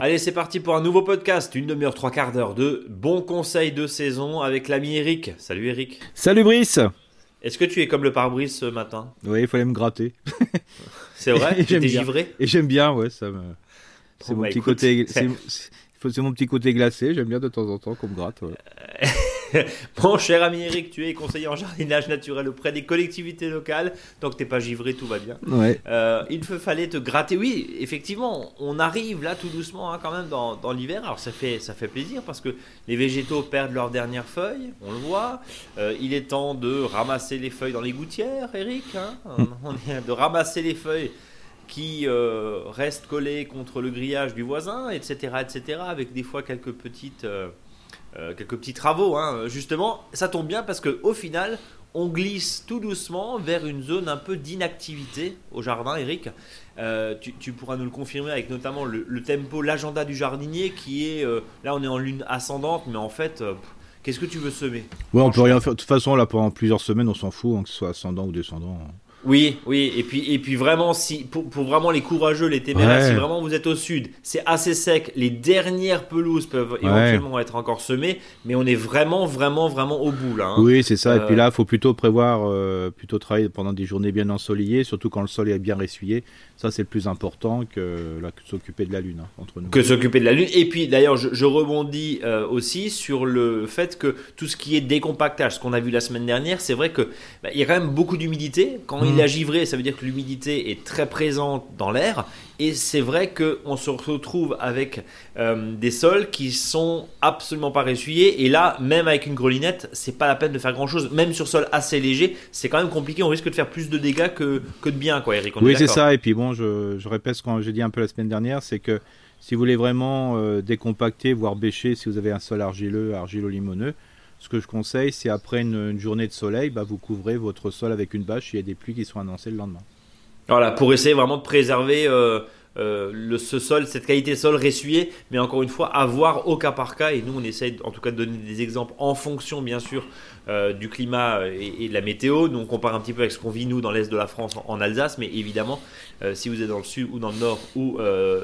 Allez, c'est parti pour un nouveau podcast, une demi-heure, trois quarts d'heure de bons conseils de saison avec l'ami Eric. Salut Eric. Salut Brice. Est-ce que tu es comme le pare-brise ce matin? Oui, il fallait me gratter. C'est vrai? Es givré Et j'aime bien, ouais, ça me... C'est mon, petit côté... C'est mon petit côté glacé, j'aime bien de temps en temps qu'on me gratte. Mon cher ami Eric, tu es conseiller en jardinage naturel auprès des collectivités locales. Donc t'es pas givré, tout va bien. Ouais. Euh, il fallait te gratter. Oui, effectivement, on arrive là tout doucement hein, quand même dans, dans l'hiver. Alors ça fait, ça fait plaisir parce que les végétaux perdent leurs dernières feuilles, on le voit. Euh, il est temps de ramasser les feuilles dans les gouttières, Eric. Hein on est de ramasser les feuilles qui euh, restent collées contre le grillage du voisin, etc., etc., avec des fois quelques petites euh, quelques petits travaux, hein. justement. Ça tombe bien parce qu'au final, on glisse tout doucement vers une zone un peu d'inactivité au jardin, Eric. Euh, tu, pourras nous le confirmer avec notamment le, tempo, l'agenda du jardinier qui est. Euh, là, on est en lune ascendante, mais en fait. Qu'est-ce que tu veux semer? Ouais, on peut rien faire. De toute façon, là, pendant plusieurs semaines, on s'en fout, hein, que ce soit ascendant ou descendant. Oui, oui, et puis, et puis vraiment, si, pour, vraiment les courageux, les téméraires, si vraiment vous êtes au sud, c'est assez sec, les dernières pelouses peuvent éventuellement être encore semées, mais on est vraiment, vraiment, vraiment au bout là. Hein. Oui, c'est ça, et puis euh, là, il faut plutôt prévoir, euh, plutôt travailler pendant des journées bien ensoleillées, surtout quand le sol est bien essuyé. Ça, c'est le plus important que, s'occuper de la Lune, hein, entre nous. Que s'occuper de la Lune. Et puis, d'ailleurs, je, rebondis euh, aussi sur le fait que tout ce qui est décompactage, ce qu'on a vu la semaine dernière, c'est vrai qu'il bah, il y a quand même beaucoup d'humidité. Quand il mmh. a givré, ça veut dire que l'humidité est très présente dans l'air. Et c'est vrai qu'on se retrouve avec euh, des sols qui sont absolument pas ressuyés. Et là, même avec une grelinette, c'est pas la peine de faire grand chose. Même sur sol assez léger, c'est quand même compliqué. On risque de faire plus de dégâts que, que de bien, quoi, Eric. oui, c'est ça. Et puis bon, je, répète ce que j'ai dit un peu la semaine dernière, c'est que si vous voulez vraiment euh, décompacter, voire bêcher, si vous avez un sol argileux, argilo-limoneux, ce que je conseille, c'est après une, journée de soleil, bah, vous couvrez votre sol avec une bâche. Il y a des pluies qui sont annoncées le lendemain. Voilà, pour essayer vraiment de préserver euh, euh, ce sol, cette qualité de sol ressuyé, mais encore une fois, à voir au cas par cas. Et nous, on essaye en tout cas de donner des exemples en fonction, bien sûr, euh, du climat et, de la météo. Nous, on compare un petit peu avec ce qu'on vit, nous, dans l'est de la France, en, Alsace, mais évidemment, si vous êtes dans le sud ou dans le nord ou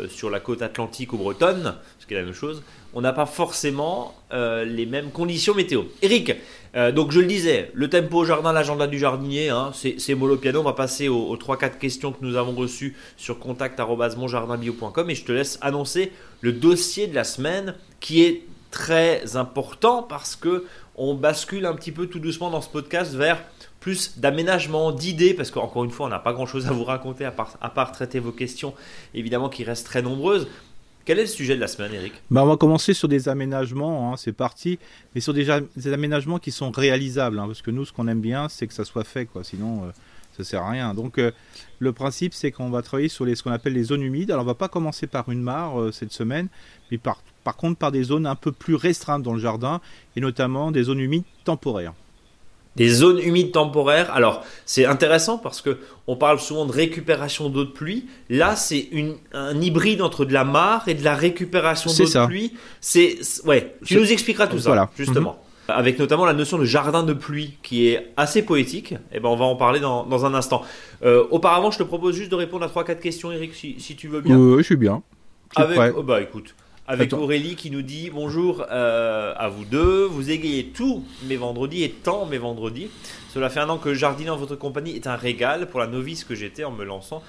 sur la côte atlantique ou bretonne, ce qui est la même chose, on n'a pas forcément les mêmes conditions météo. Eric, euh, donc je le disais, le tempo au jardin, l'agenda du jardinier, hein, c'est mollo piano. On va passer aux, 3-4 questions que nous avons reçues sur contact.monjardinbio.com et je te laisse annoncer le dossier de la semaine qui est très important parce que on bascule un petit peu tout doucement dans ce podcast vers plus d'aménagement, d'idées, parce qu'encore une fois, on n'a pas grand-chose à vous raconter à part, à part traiter vos questions, évidemment, qui restent très nombreuses. Quel est le sujet de la semaine, Eric? Bah, On va commencer sur des aménagements, hein, c'est parti, mais sur des, aménagements qui sont réalisables, hein, parce que nous, ce qu'on aime bien, c'est que ça soit fait, quoi. sinon euh, ça sert à rien. Donc euh, le principe, c'est qu'on va travailler sur les, ce qu'on appelle les zones humides. Alors on va pas commencer par une mare euh, cette semaine, mais par, par contre par des zones un peu plus restreintes dans le jardin, et notamment des zones humides temporaires. Des zones humides temporaires. Alors, c'est intéressant parce que on parle souvent de récupération d'eau de pluie. Là, c'est un hybride entre de la mare et de la récupération d'eau de pluie. C'est ouais. Tu nous expliqueras tout ça, justement. Mhm. Avec notamment la notion de jardin de pluie qui est assez poétique. Et eh ben, on va en parler dans, dans un instant. Euh, auparavant, je te propose juste de répondre à trois quatre questions, Eric, si, si tu veux bien. Oui, je suis bien. Avec, oh, bah écoute, avec Aurélie qui nous dit bonjour euh, à vous deux. Vous égayez tous mes vendredis et tant mes vendredis. Cela fait un an que jardiner en votre compagnie est un régal pour la novice que j'étais en me lançant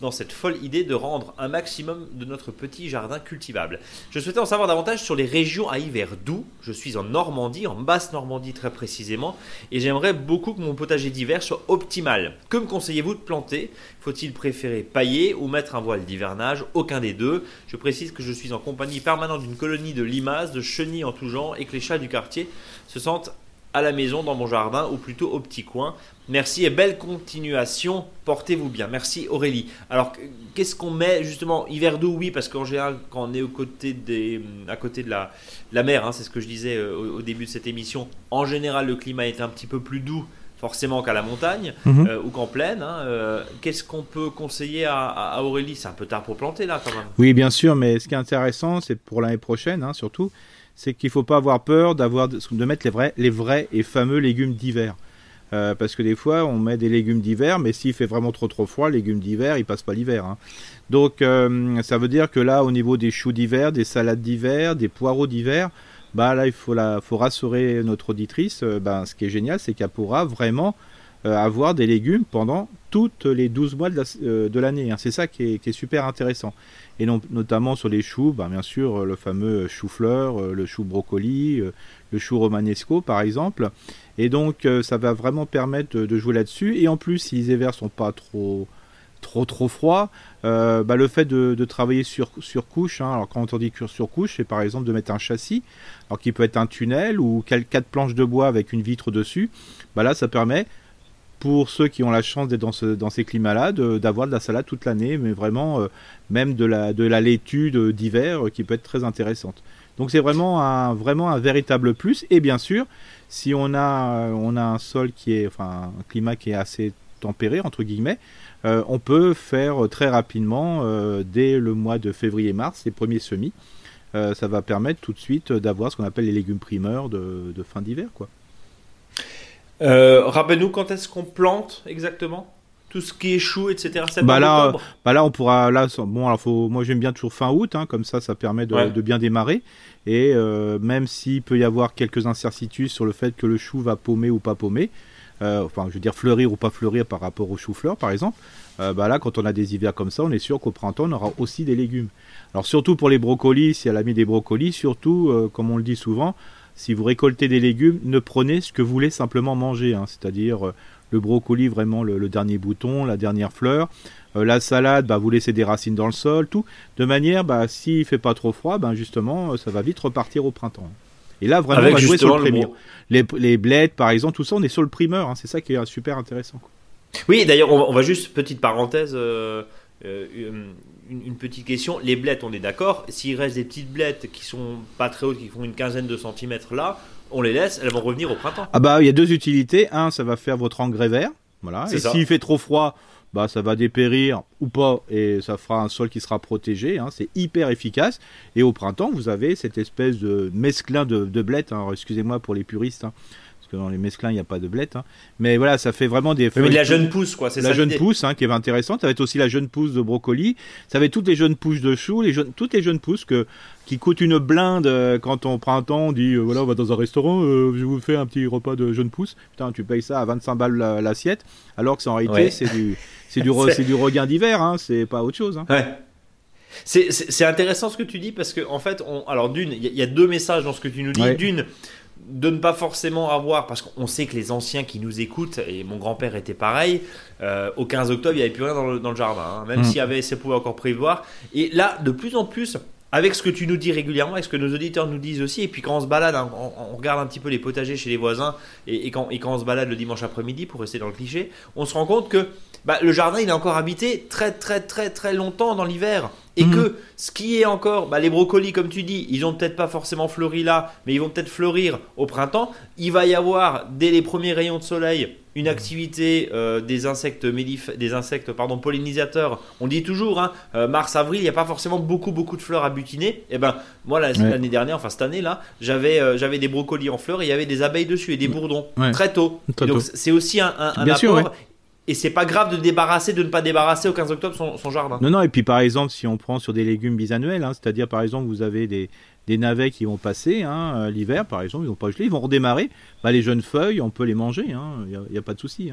dans cette folle idée de rendre un maximum de notre petit jardin cultivable. Je souhaitais en savoir davantage sur les régions à hiver doux. Je suis en Normandie, en basse Normandie très précisément, et j'aimerais beaucoup que mon potager d'hiver soit optimal. Que me conseillez-vous de planter? Faut-il préférer pailler ou mettre un voile d'hivernage? Aucun des deux. Je précise que je suis en compagnie permanente d'une colonie de limaces, de chenilles en tout genre, et que les chats du quartier se sentent à la maison, dans mon jardin, ou plutôt au petit coin. Merci et belle continuation. Portez-vous bien. Merci Aurélie. Alors, qu'est-ce qu'on met justement Hiver doux, oui, parce qu'en général, quand on est aux côtés des, à côté de la, la mer, hein, c'est ce que je disais euh, au, début de cette émission, en général, le climat est un petit peu plus doux forcément qu'à la montagne mhm. euh, ou qu'en plaine. Hein, euh, qu'est-ce qu'on peut conseiller à, Aurélie? C'est un peu tard pour planter là quand même. Oui, bien sûr, mais ce qui est intéressant, c'est pour l'année prochaine hein, surtout, c'est qu'il faut pas avoir peur d'avoir de mettre les vrais, les vrais et fameux légumes d'hiver. Euh, parce que des fois, on met des légumes d'hiver, mais s'il fait vraiment trop trop froid, les légumes d'hiver, ils passent pas l'hiver. Hein. Donc, euh, ça veut dire que là, au niveau des choux d'hiver, des salades d'hiver, des poireaux d'hiver, bah là, il faut, la, faut rassurer notre auditrice. Euh, bah, ce qui est génial, c'est qu'elle pourra vraiment avoir des légumes pendant toutes les 12 mois de l'année. Hein. C'est ça qui est, qui est, super intéressant. Et non, notamment sur les choux, bah, bien sûr, le fameux chou-fleur, le chou brocoli, le chou romanesco, par exemple. Et donc, euh, ça va vraiment permettre de, jouer là-dessus. Et en plus, si les hivers sont pas trop trop trop froids, euh, bah, le fait de, travailler sur, sur couche, hein, alors quand on dit sur couche, c'est par exemple de mettre un châssis, alors qui peut être un tunnel ou quatre planches de bois avec une vitre dessus, bah là ça permet pour ceux qui ont la chance d'être dans ces climats-là, d'avoir de, la salade toute l'année, mais vraiment euh, même de la, de la laitue d'hiver qui peut être très intéressante. Donc c'est vraiment un, véritable plus. Et bien sûr, si on a, on a un sol qui est, enfin, un climat qui est assez tempéré, entre guillemets, euh, on peut faire très rapidement, euh, dès le mois de février-mars, les premiers semis. Euh, ça va permettre tout de suite d'avoir ce qu'on appelle les légumes primeurs de, fin d'hiver. quoi. Rappelle-nous quand est-ce qu'on plante exactement? Tout ce qui est chou, etc. Bah là, bah là, on pourra. Là, bon, alors faut, moi j'aime bien toujours fin août, hein, comme ça, ça permet de, bien démarrer. Et euh, même s'il peut y avoir quelques incertitudes sur le fait que le chou va paumer ou pas paumer, euh, enfin, je veux dire fleurir ou pas fleurir par rapport au chou-fleur, par exemple, euh, bah là, quand on a des hivers comme ça, on est sûr qu'au printemps, on aura aussi des légumes. Alors surtout pour les brocolis, si elle a mis des brocolis, surtout, comme on le dit souvent, si vous récoltez des légumes, ne prenez ce que vous voulez simplement manger, hein, c'est-à-dire le brocoli vraiment le, dernier bouton, la dernière fleur. Euh, la salade, bah, vous laissez des racines dans le sol, tout. De manière, bah, s'il fait pas trop froid, ben justement, euh, ça va vite repartir au printemps. Et là, vraiment, on va jouer sur le primeur. Les, les bleds, par exemple, tout ça, on est sur le primeur. Hein. c'est ça qui est super intéressant. Oui, d'ailleurs, on, va juste, petite parenthèse, euh, une, petite question. Les blettes, on est d'accord. S'il reste des petites blettes qui sont pas très hautes, qui font une quinzaine de centimètres là, on les laisse, elles vont revenir au printemps. Ah bah il y a deux utilités. Un, ça va faire votre engrais vert. Voilà. Et s'il fait trop froid, bah ça va dépérir ou pas et ça fera un sol qui sera protégé. Hein. C'est hyper efficace. Et au printemps, vous avez cette espèce de mesclin de, de blettes. Hein. Excusez-moi pour les puristes. Hein parce que dans les mesclins, il n'y a pas de blette. Hein. Mais voilà, ça fait vraiment des Mais la jeune pousse, quoi, c'est La jeune pousse, hein, qui est intéressante. Ça va être aussi la jeune pousse de brocoli. Ça va être toutes les jeunes pousses de choux, les jeunes, toutes les jeunes pousses que, qui coûtent une blinde euh, quand on printemps, on dit, euh, voilà, on va dans un restaurant, euh, je vous fais un petit repas de jeunes pousses. Putain, tu payes ça à 25 balles l'assiette, alors que c'est en réalité, c'est du, c'est du, c'est du regain d'hiver, hein, c'est pas autre chose. Hein. Ouais. C'est intéressant ce que tu dis parce que en fait, on, alors d'une, il y, a deux messages dans ce que tu nous dis. D'une, de ne pas forcément avoir, parce qu'on sait que les anciens qui nous écoutent, et mon grand-père était pareil, euh, au 15 octobre, il n'y avait plus rien dans le, jardin, hein, même mm. s'il y avait, ça pouvait encore prévoir. Et là, de plus en plus, avec ce que tu nous dis régulièrement, avec ce que nos auditeurs nous disent aussi, et puis quand on se balade, hein, on, regarde un petit peu les potagers chez les voisins, et, quand, et quand on se balade le dimanche après-midi, pour rester dans le cliché, on se rend compte que bah, le jardin, il est encore habité très très très très longtemps dans l'hiver. Et mhm. que ce qui est encore, bah, les brocolis, comme tu dis, ils ont peut-être pas forcément fleuri là, mais ils vont peut-être fleurir au printemps. Il va y avoir, dès les premiers rayons de soleil, une activité euh, des insectes des insectes pardon pollinisateurs. On dit toujours, hein, euh, mars avril, il n'y a pas forcément beaucoup beaucoup de fleurs à butiner. Et eh ben moi l'année dernière, enfin cette année là, j'avais euh, j'avais des brocolis en fleurs et il y avait des abeilles dessus et des bourdons très tôt. Donc c'est aussi un, un, un apport et c'est pas grave de débarrasser, de ne pas débarrasser au 15 octobre son, jardin. Non, non, et puis par exemple, si on prend sur des légumes bisannuels, hein, c'est-à-dire par exemple, vous avez des, navets qui vont passer hein, euh, l'hiver, par exemple, ils vont pas geler, ils vont redémarrer, bah, les jeunes feuilles, on peut les manger, il hein, n'y a, a, pas de souci.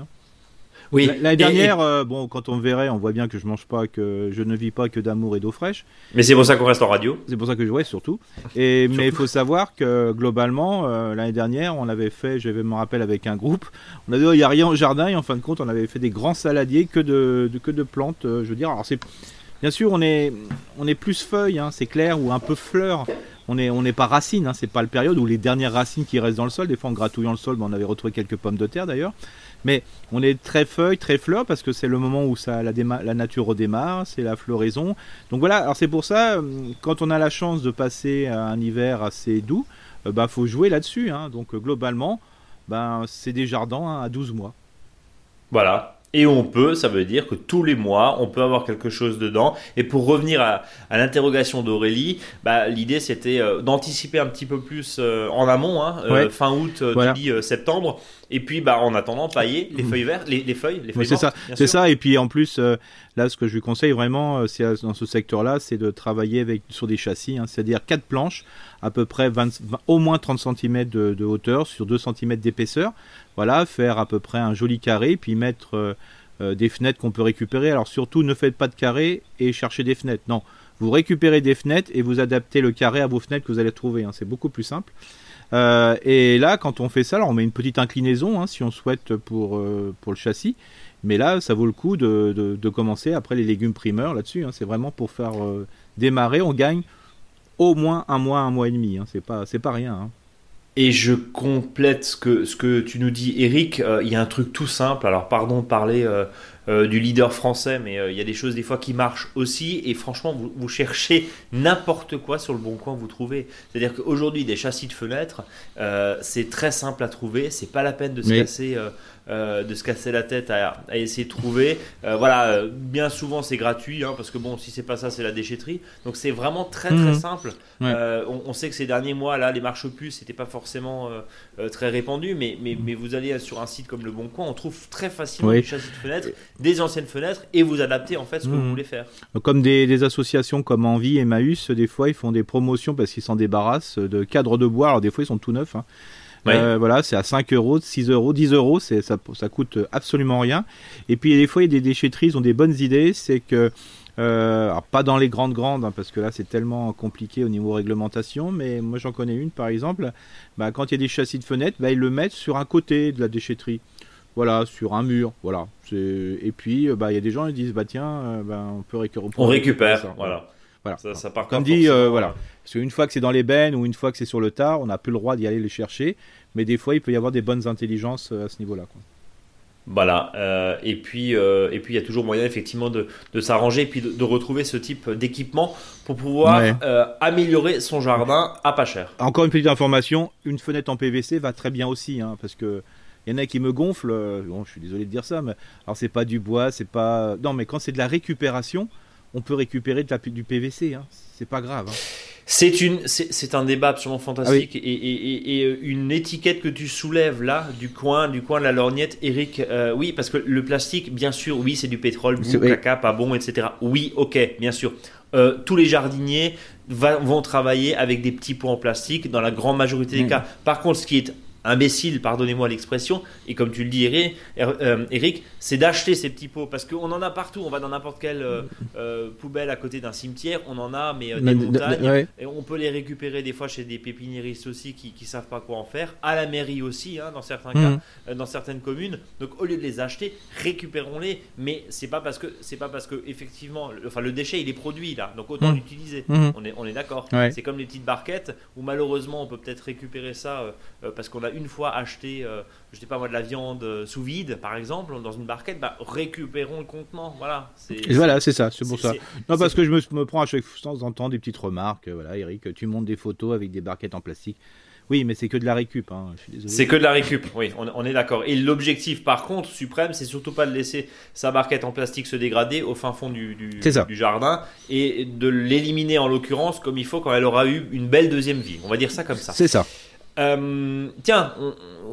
Oui. L'année dernière, euh, bon, quand on verrait, on voit bien que je mange pas, que je ne vis pas que d'amour et d'eau fraîche. Mais c'est pour ça qu'on reste en radio. C'est pour ça que je vois surtout. Et mais il faut savoir que globalement, euh, l'année dernière, on avait fait, je me rappelle avec un groupe, on a dit oh, il n'y a rien au jardin et en fin de compte, on avait fait des grands saladiers que de, que de plantes. Euh, je veux dire, alors c'est bien sûr, on est on est plus feuilles, hein, c'est clair, ou un peu fleurs on n'est on pas racines, hein, c'est pas le période où les dernières racines qui restent dans le sol. Des fois, en gratouillant le sol, on avait retrouvé quelques pommes de terre d'ailleurs. Mais on est très feuille, très fleur, parce que c'est le moment où ça, la, la nature redémarre, c'est la floraison. Donc voilà, alors c'est pour ça, euh, quand on a la chance de passer un hiver assez doux, il euh, bah, faut jouer là-dessus. Hein. Donc euh, globalement, ben, c'est des jardins hein, à 12 mois. Voilà. Et on peut, ça veut dire que tous les mois, on peut avoir quelque chose dedans. Et pour revenir à, l'interrogation d'Aurélie, bah, l'idée c'était euh, d'anticiper un petit peu plus euh, en amont, hein, euh, fin août, début septembre. Et puis, bah, en attendant, pailler les feuilles vertes, les, feuilles, les feuilles C'est ça, c'est ça. Et puis en plus, là, ce que je lui conseille vraiment, c'est dans ce secteur-là, c'est de travailler avec sur des châssis, hein, c'est-à-dire quatre planches, à peu près 20, au moins 30 cm de, de, hauteur sur 2 cm d'épaisseur. Voilà, faire à peu près un joli carré, puis mettre euh, des fenêtres qu'on peut récupérer. Alors surtout, ne faites pas de carré et cherchez des fenêtres. Non, vous récupérez des fenêtres et vous adaptez le carré à vos fenêtres que vous allez trouver. Hein. C'est beaucoup plus simple. Euh, et là, quand on fait ça, alors on met une petite inclinaison hein, si on souhaite pour, euh, pour le châssis. Mais là, ça vaut le coup de, de, commencer après les légumes primeurs là-dessus. Hein. C'est vraiment pour faire démarrer. On gagne au moins un mois, un mois et demi. C'est pas, c'est pas rien. Et je complète ce que, ce que tu nous dis, Eric. Euh, il y a un truc tout simple. Alors, pardon de parler euh, euh, du leader français, mais il y a des choses des fois qui marchent aussi. Et franchement, vous, vous cherchez n'importe quoi sur le bon coin, vous trouvez. C'est-à-dire qu'aujourd'hui, des châssis de fenêtres, c'est très simple à trouver. C'est pas la peine de se casser euh, de se casser la tête à, essayer de trouver. Euh, voilà, euh, bien souvent c'est gratuit, hein, parce que bon, si c'est pas ça, c'est la déchetterie. Donc c'est vraiment très très mhm. simple. On, sait que ces derniers mois, là, les marches puces, c'était pas forcément très répandu, mais, mais, mais, vous allez sur un site comme Le Bon Coin, on trouve très facilement des châssis de fenêtres, des anciennes fenêtres, et vous adaptez en fait ce que vous mhm. voulez faire. Comme des, associations comme Envie et Maüs, des fois ils font des promotions parce qu'ils s'en débarrassent de cadres de bois. Alors des fois ils sont tout neufs. Hein. Euh, voilà, c'est à 5 euros, 6 euros, 10 euros, ça, ça coûte absolument rien. Et puis des fois, il y a des déchetteries, ils ont des bonnes idées, c'est que euh, alors pas dans les grandes grandes, hein, parce que là c'est tellement compliqué au niveau réglementation, mais moi j'en connais une par exemple, bah, quand il y a des châssis de fenêtres, bah, ils le mettent sur un côté de la déchetterie. Voilà, sur un mur, voilà. Et puis, bah, il y a des gens qui disent, bah tiens, euh, bah, on peut récupérer. On récupère, voilà. Voilà. Ça, part Comme dit, euh, voilà. Parce qu'une fois que c'est dans les bennes ou une fois que c'est sur le tard, on n'a plus le droit d'y aller les chercher. Mais des fois, il peut y avoir des bonnes intelligences euh, à ce niveau-là. Voilà. Euh, et puis, et puis, il y a toujours moyen effectivement de, s'arranger et puis de, retrouver ce type d'équipement pour pouvoir améliorer son jardin à pas cher. Encore une petite information une fenêtre en PVC va très bien aussi, hein, parce que il y en a qui me gonflent. Bon, je suis désolé de dire ça, mais alors c'est pas du bois, c'est pas. Non, mais quand c'est de la récupération, on peut récupérer de la, du PVC. Hein. C'est pas grave. Hein. C'est une, c'est un débat absolument fantastique ah et, euh, une étiquette que tu soulèves là du coin, du coin de la lorgnette, Eric. Euh, oui, parce que le plastique, bien sûr, oui, c'est du pétrole, boue, caca, pas bon, etc. Oui, ok, bien sûr. Euh, tous les jardiniers vont travailler avec des petits pots en plastique dans la grande majorité des mm. cas. Par contre, ce qui est imbécile, pardonnez-moi l'expression, et comme tu le dis Eric, euh, c'est d'acheter ces petits pots, parce qu'on en a partout, on va dans n'importe quelle euh, euh, poubelle à côté d'un cimetière, on en a, mais des montagnes, et on peut les récupérer des fois chez des pépiniéristes aussi qui ne savent pas quoi en faire, à la mairie aussi, hein, dans certains cas, mmh. dans certaines communes, donc au lieu de les acheter, récupérons-les, mais c'est pas parce que, c'est pas parce que effectivement, le, enfin le déchet il est produit là, donc autant mmh. l'utiliser, mmh. on est, on est d'accord, c'est comme les petites barquettes, où malheureusement on peut peut-être récupérer ça parce qu'on a une fois acheté, euh, je sais pas moi, de la viande euh, sous vide, par exemple, dans une barquette, bah, récupérons le contenant. Voilà. C'est, voilà, c'est ça, c'est pour ça. Non, parce que je me, prends à chaque fois temps des petites remarques. Voilà, Eric, tu montes des photos avec des barquettes en plastique. Oui, mais c'est que de la récup. Hein. C'est que de la récup, oui, on, est d'accord. Et l'objectif, par contre, suprême, c'est surtout pas de laisser sa barquette en plastique se dégrader au fin fond du, du, du jardin et de l'éliminer en l'occurrence comme il faut quand elle aura eu une belle deuxième vie. On va dire ça comme ça. C'est ça. Euh, tiens,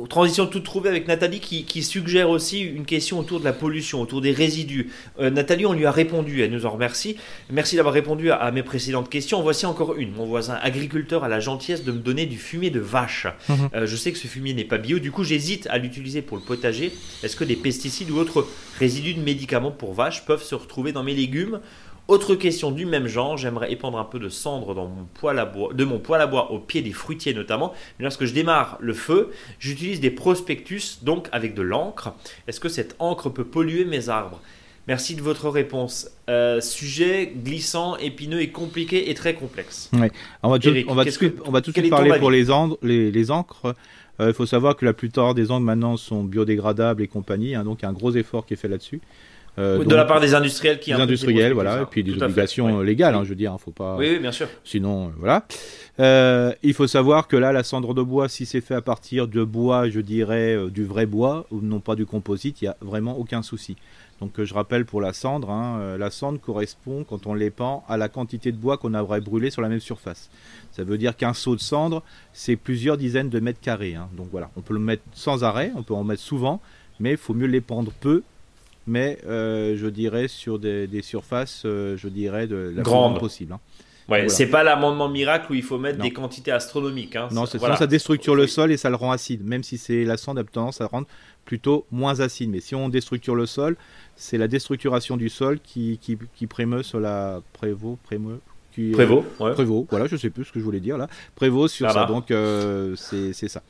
transition toute trouvée avec Nathalie qui, suggère aussi une question autour de la pollution, autour des résidus. Euh, Nathalie, on lui a répondu, elle nous en remercie. Merci d'avoir répondu à, mes précédentes questions. Voici encore une. Mon voisin agriculteur a la gentillesse de me donner du fumier de vache. Mhm. Euh, je sais que ce fumier n'est pas bio, du coup j'hésite à l'utiliser pour le potager. Est-ce que des pesticides ou autres résidus de médicaments pour vaches peuvent se retrouver dans mes légumes? Autre question du même genre, j'aimerais épandre un peu de cendre dans mon poêle à bois, de mon poêle à bois au pied des fruitiers notamment. Mais lorsque je démarre le feu, j'utilise des prospectus, donc avec de l'encre. Est-ce que cette encre peut polluer mes arbres? Merci de votre réponse. Euh, sujet glissant, épineux et compliqué et très complexe. On va tout, on va tout, de suite parler pour les, les, encres. Euh, il faut savoir que la plupart des encres maintenant sont biodégradables et compagnie, hein, donc il y a un gros effort qui est fait là-dessus. De la part des industriels qui des industriels, voilà, et puis des obligations légales, hein, je veux dire, hein, faut pas. Oui, oui bien sûr. Sinon, voilà. Euh, il faut savoir que là, la cendre de bois, si c'est fait à partir de bois, je dirais euh, du vrai bois, ou non pas du composite, il n'y a vraiment aucun souci. Donc euh, je rappelle pour la cendre, hein, la cendre correspond, quand on l'épand, à la quantité de bois qu'on aurait brûlé sur la même surface. Ça veut dire qu'un seau de cendre, c'est plusieurs dizaines de mètres carrés. Hein. Donc voilà, on peut le mettre sans arrêt, on peut en mettre souvent, mais il faut mieux l'épandre peu mais je dirais sur des, surfaces, je dirais de la grande possible. Hein. Ouais, c'est pas l'amendement miracle où il faut mettre des quantités astronomiques. Hein. Non, voilà. ça déstructure le sol et ça le rend acide. Même si c'est la cendre a tendance à rendre plutôt moins acide. Mais si on déstructure le sol, c'est la déstructuration du sol qui, qui, qui prémeut sur la prévaut, prémeut, qui, Prévost, ouais. Prévost, voilà, je sais plus ce que je voulais dire là. Prévost sur ça, donc euh, c'est ça.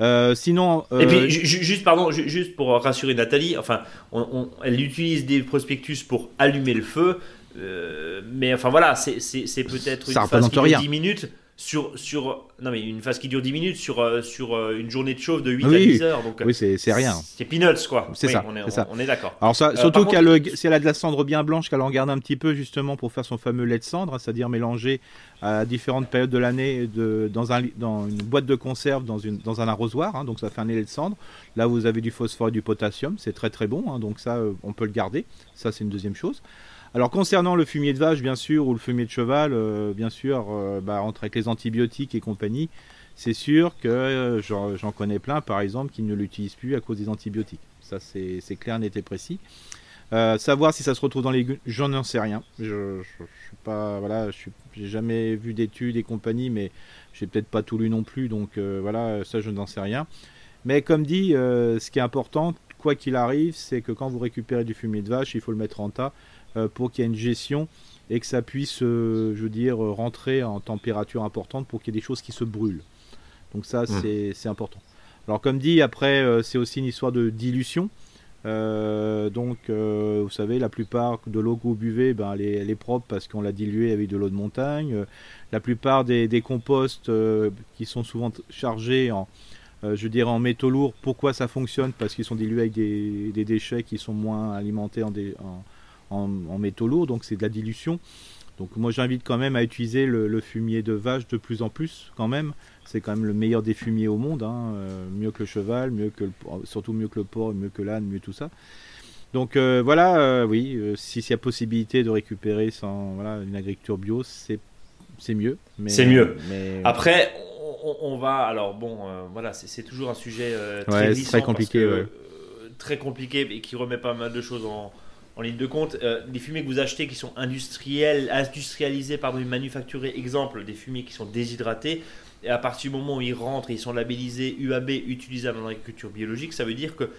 Euh, sinon. Euh... Et puis juste pardon, juste pour rassurer Nathalie, enfin, on, on, elle utilise des prospectus pour allumer le feu. Mais enfin voilà, c'est peut-être une phase qui dure 10 minutes sur, sur non mais une phase qui dure 10 minutes sur, euh, sur euh, une journée de chauffe de 8 à 10 heures donc oui c'est rien. C'est peanuts quoi. C'est ça on est, d'accord. Alors ça, surtout qu'elle si elle a de la cendre bien blanche qu'elle en garde un petit peu justement pour faire son fameux lait de cendre c'est-à-dire mélanger à différentes périodes de l'année dans, un, dans une boîte de conserve dans, une, dans un arrosoir hein, donc ça fait un lait de cendre. Là vous avez du phosphore et du potassium. C'est très très bon hein, donc ça on peut le garder. Ça c'est une deuxième chose alors concernant le fumier de vache, bien sûr, ou le fumier de cheval, euh, bien sûr, euh, bah, entre avec les antibiotiques et compagnie, c'est sûr que euh, j'en connais plein, par exemple, qui ne l'utilisent plus à cause des antibiotiques. Ça, c'est clair, net et précis. savoir si ça se retrouve dans les légumes, j'en sais rien. Je, suis pas, voilà, j'ai jamais vu d'études et compagnie, mais j'ai peut-être pas tout lu non plus, donc voilà, ça je n'en sais rien. Mais comme dit, ce qui est important, quoi qu'il arrive, c'est que quand vous récupérez du fumier de vache, il faut le mettre en tas pour qu'il y ait une gestion et que ça puisse, euh, je veux dire, rentrer en température importante pour qu'il y ait des choses qui se brûlent. Donc ça, mmh. c'est important. Alors comme dit, après, euh, c'est aussi une histoire de dilution. donc, vous savez, la plupart de l'eau que vous buvez, ben, elle, est, propre parce qu'on l'a diluée avec de l'eau de montagne. la plupart des, composts qui sont souvent chargés en, je dirais, en métaux lourds, pourquoi ça fonctionne? Parce qu'ils sont dilués avec des, déchets qui sont moins alimentés en, en, en, métaux lourds, donc c'est de la dilution. Donc moi j'invite quand même à utiliser le, fumier de vache de plus en plus quand même. C'est quand même le meilleur des fumiers au monde, hein. euh, mieux que le cheval, mieux que surtout mieux que le porc, mieux que l'âne, mieux tout ça. Donc euh, voilà, euh, oui, s'il y a possibilité de récupérer sans voilà une agriculture bio, c'est c'est mieux. C'est mieux. Mais... Après, on, va alors bon, voilà, c'est toujours un sujet très, très compliqué, très compliqué et qui remet pas mal de choses en en ligne de compte, euh, les fumées que vous achetez qui sont industriels, industrialisés, pardon, manufacturés, exemple, des fumées qui sont déshydratés, et à partir du moment où ils rentrent ils sont labellisés UAB utilisables en agriculture biologique, ça veut dire que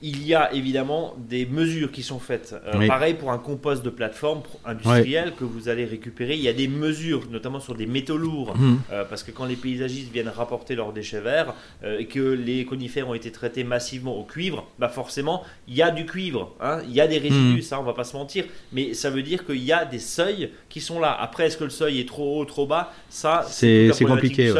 il y a évidemment des mesures qui sont faites. Euh, pareil pour un compost de plateforme industriel que vous allez récupérer. Il y a des mesures, notamment sur des métaux lourds, mhm. euh, parce que quand les paysagistes viennent rapporter leurs déchets verts euh, et que les conifères ont été traités massivement au cuivre, bah forcément, il y a du cuivre, hein. il y a des résidus, mhm. ça on va pas se mentir, mais ça veut dire qu'il y a des seuils qui sont là. Après, est-ce que le seuil est trop haut, trop bas? Ça, c'est compliqué.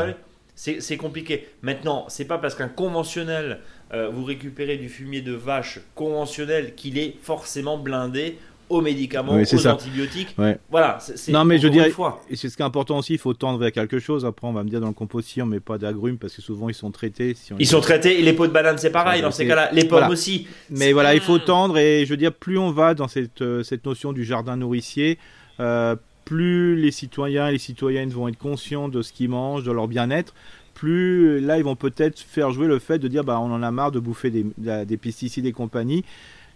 C'est compliqué. Maintenant, c'est pas parce qu'un conventionnel euh, vous récupérez du fumier de vache conventionnel qu'il est forcément blindé aux médicaments, aux antibiotiques. Voilà. C'est, non, mais je dirais, et c'est ce qui est important aussi, il faut tendre vers quelque chose. Après, on va me dire dans le compost, on met pas d'agrumes parce que souvent ils sont traités. Si ils sont traités et les pots de banane, c'est pareil dans ces cas-là. Les pommes aussi. Mais voilà, il faut tendre et je veux dire, plus on va dans cette, euh, cette notion du jardin nourricier, euh, plus les citoyens et les citoyennes vont être conscients de ce qu'ils mangent, de leur bien-être plus là ils vont peut-être faire jouer le fait de dire bah on en a marre de bouffer des, des pesticides et compagnie.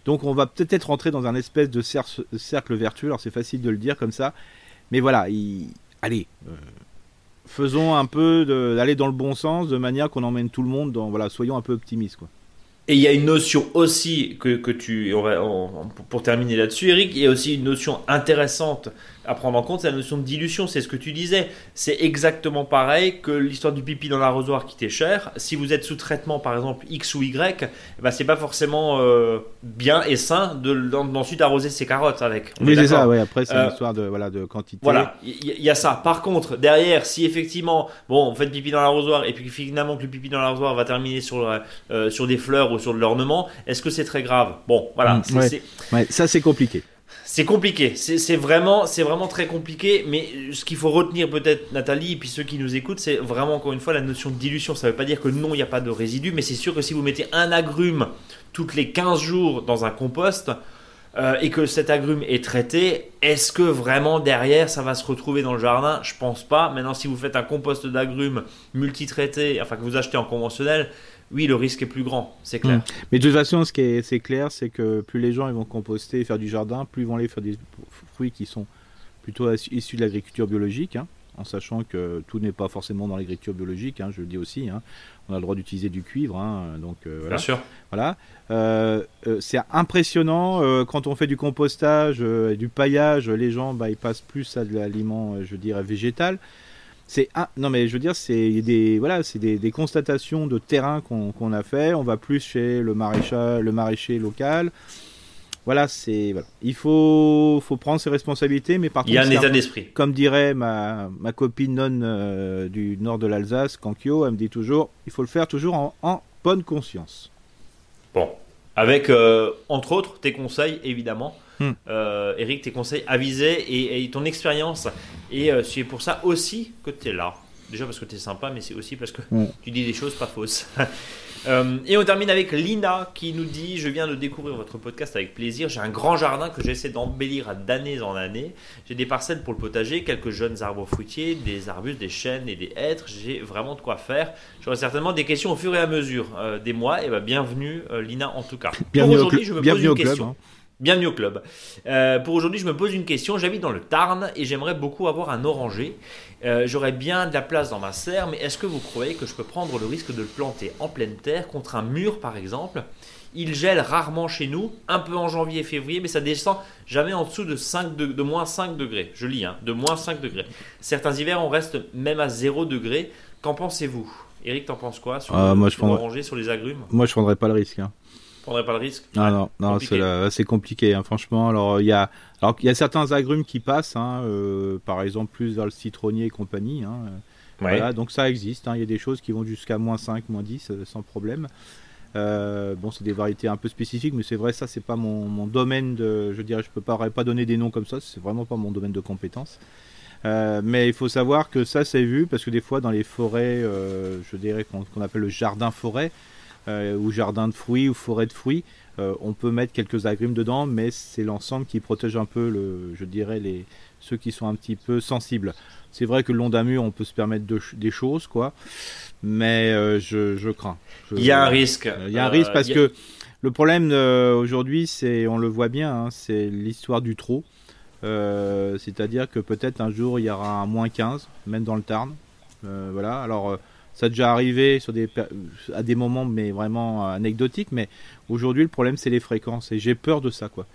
Donc on va peut-être rentrer dans un espèce de cercle, vertueux. Alors c'est facile de le dire comme ça, mais voilà, allez, euh, faisons un peu d'aller dans le bon sens de manière qu'on emmène tout le monde dans voilà, soyons un peu optimistes quoi. Et il y a une notion aussi que, tu. pour terminer là-dessus, Eric, il y a aussi une notion intéressante à prendre en compte, c'est la notion de dilution. C'est ce que tu disais. C'est exactement pareil que l'histoire du pipi dans l'arrosoir qui t'est cher. Si vous êtes sous traitement, par exemple, X ou Y, ben, c'est pas forcément euh, bien et sain d'ensuite arroser ses carottes avec. oui, c'est ça, ouais. Après, c'est une euh, histoire de, voilà, de quantité. Voilà, il y, a ça. Par contre, derrière, si effectivement, bon, on fait pipi dans l'arrosoir et puis finalement que le pipi dans l'arrosoir va terminer sur, euh, sur des fleurs ou sur de l'ornement, est-ce que c'est très grave? Bon, voilà. Mm, ça, c'est compliqué. C'est compliqué, c'est vraiment, vraiment très compliqué, mais ce qu'il faut retenir peut-être, Nathalie, et puis ceux qui nous écoutent, c'est vraiment encore une fois la notion de dilution. Ça ne veut pas dire que non, il n'y a pas de résidus, mais c'est sûr que si vous mettez un agrume toutes les 15 jours dans un compost, euh, et que cet agrume est traité, est-ce que vraiment derrière ça va se retrouver dans le jardin? Je pense pas. Maintenant, si vous faites un compost d'agrumes multitraité, enfin que vous achetez en conventionnel, oui, le risque est plus grand, c'est clair. Hmm. Mais de toute façon, ce qui est, c'est clair, c'est que plus les gens ils vont composter et faire du jardin, plus ils vont aller faire des fruits qui sont plutôt issus de l'agriculture biologique. Hein en sachant que tout n'est pas forcément dans l'agriculture biologique, hein, je le dis aussi. Hein. On a le droit d'utiliser du cuivre, donc euh, voilà. Bien sûr. Voilà. Euh, euh, c'est impressionnant quand on fait du compostage et du paillage, les gens bah, ils passent plus à de l'aliment, je dirais végétal. C'est un... non mais je veux dire c'est des voilà c'est des, constatations de terrain qu'on a fait. On va plus chez le maraîcher, le maraîcher local voilà, c'est voilà. il faut faut prendre ses responsabilités, mais par il y a un état d'esprit. Comme dirait ma, ma copine non euh, du nord de l'Alsace, Cankyo, elle me dit toujours, il faut le faire toujours en, en bonne conscience. Bon, avec euh, entre autres tes conseils évidemment, hmm. euh, Eric, tes conseils avisés et, ton expérience, et c'est pour ça aussi que tu es là. Déjà parce que tu es sympa, mais c'est aussi parce que hmm. tu dis des choses pas fausses. Euh, et on termine avec Lina qui nous dit Je viens de découvrir votre podcast avec plaisir. J'ai un grand jardin que j'essaie d'embellir d'année en année. J'ai des parcelles pour le potager, quelques jeunes arbres fruitiers, des arbustes, des chênes et des hêtres. J'ai vraiment de quoi faire. J'aurai certainement des questions au fur et à mesure euh, des mois. Et bah, bienvenue, euh, Lina, en tout cas. Bienvenue aujourd'hui, je me pose une question. Hein. Bienvenue au club. Euh, pour aujourd'hui, je me pose une question. J'habite dans le Tarn et j'aimerais beaucoup avoir un oranger. Euh, j'aurais bien de la place dans ma serre, mais est-ce que vous croyez que je peux prendre le risque de le planter en pleine terre contre un mur par exemple? Il gèle rarement chez nous, un peu en janvier et février, mais ça descend jamais en dessous de, 5 de, moins 5 degrés. Je lis, hein, de moins 5 degrés. Certains hivers, on reste même à 0 degrés. Qu'en pensez-vous? Eric, t'en penses quoi sur, moi, je sur les agrumes? Moi, je prendrais pas le risque. Hein prendrais pas le risque Ah non, non, c'est compliqué, hein, franchement. Alors il y a, alors il y a certains agrumes qui passent, hein, euh, par exemple plus vers le citronnier et compagnie. Hein, euh, voilà, donc ça existe. Il y a des choses qui vont jusqu'à moins 5, moins 10 euh, sans problème. bon, c'est des variétés un peu spécifiques, mais c'est vrai, ça c'est pas mon, domaine de, je dirais, je peux pas, pas donner des noms comme ça, c'est vraiment pas mon domaine de compétence. mais il faut savoir que ça c'est vu parce que des fois dans les forêts, je dirais qu'on appelle le jardin forêt, euh, ou jardin de fruits ou forêt de fruits, euh, on peut mettre quelques agrumes dedans, mais c'est l'ensemble qui protège un peu, le, je dirais, les, ceux qui sont un petit peu sensibles. C'est vrai que le long d'un mur, on peut se permettre des choses, quoi, mais euh, je, crains. il y a un risque. Il y a un risque parce que le problème aujourd'hui, c'est, on le voit bien, hein, c'est l'histoire du trop. c'est-à-dire que peut-être un jour il y aura un moins 15, même dans le Tarn. voilà, alors ça a déjà arrivé sur des, à des moments, mais vraiment anecdotiques. Mais aujourd'hui, le problème, c'est les fréquences. Et j'ai peur de ça, quoi.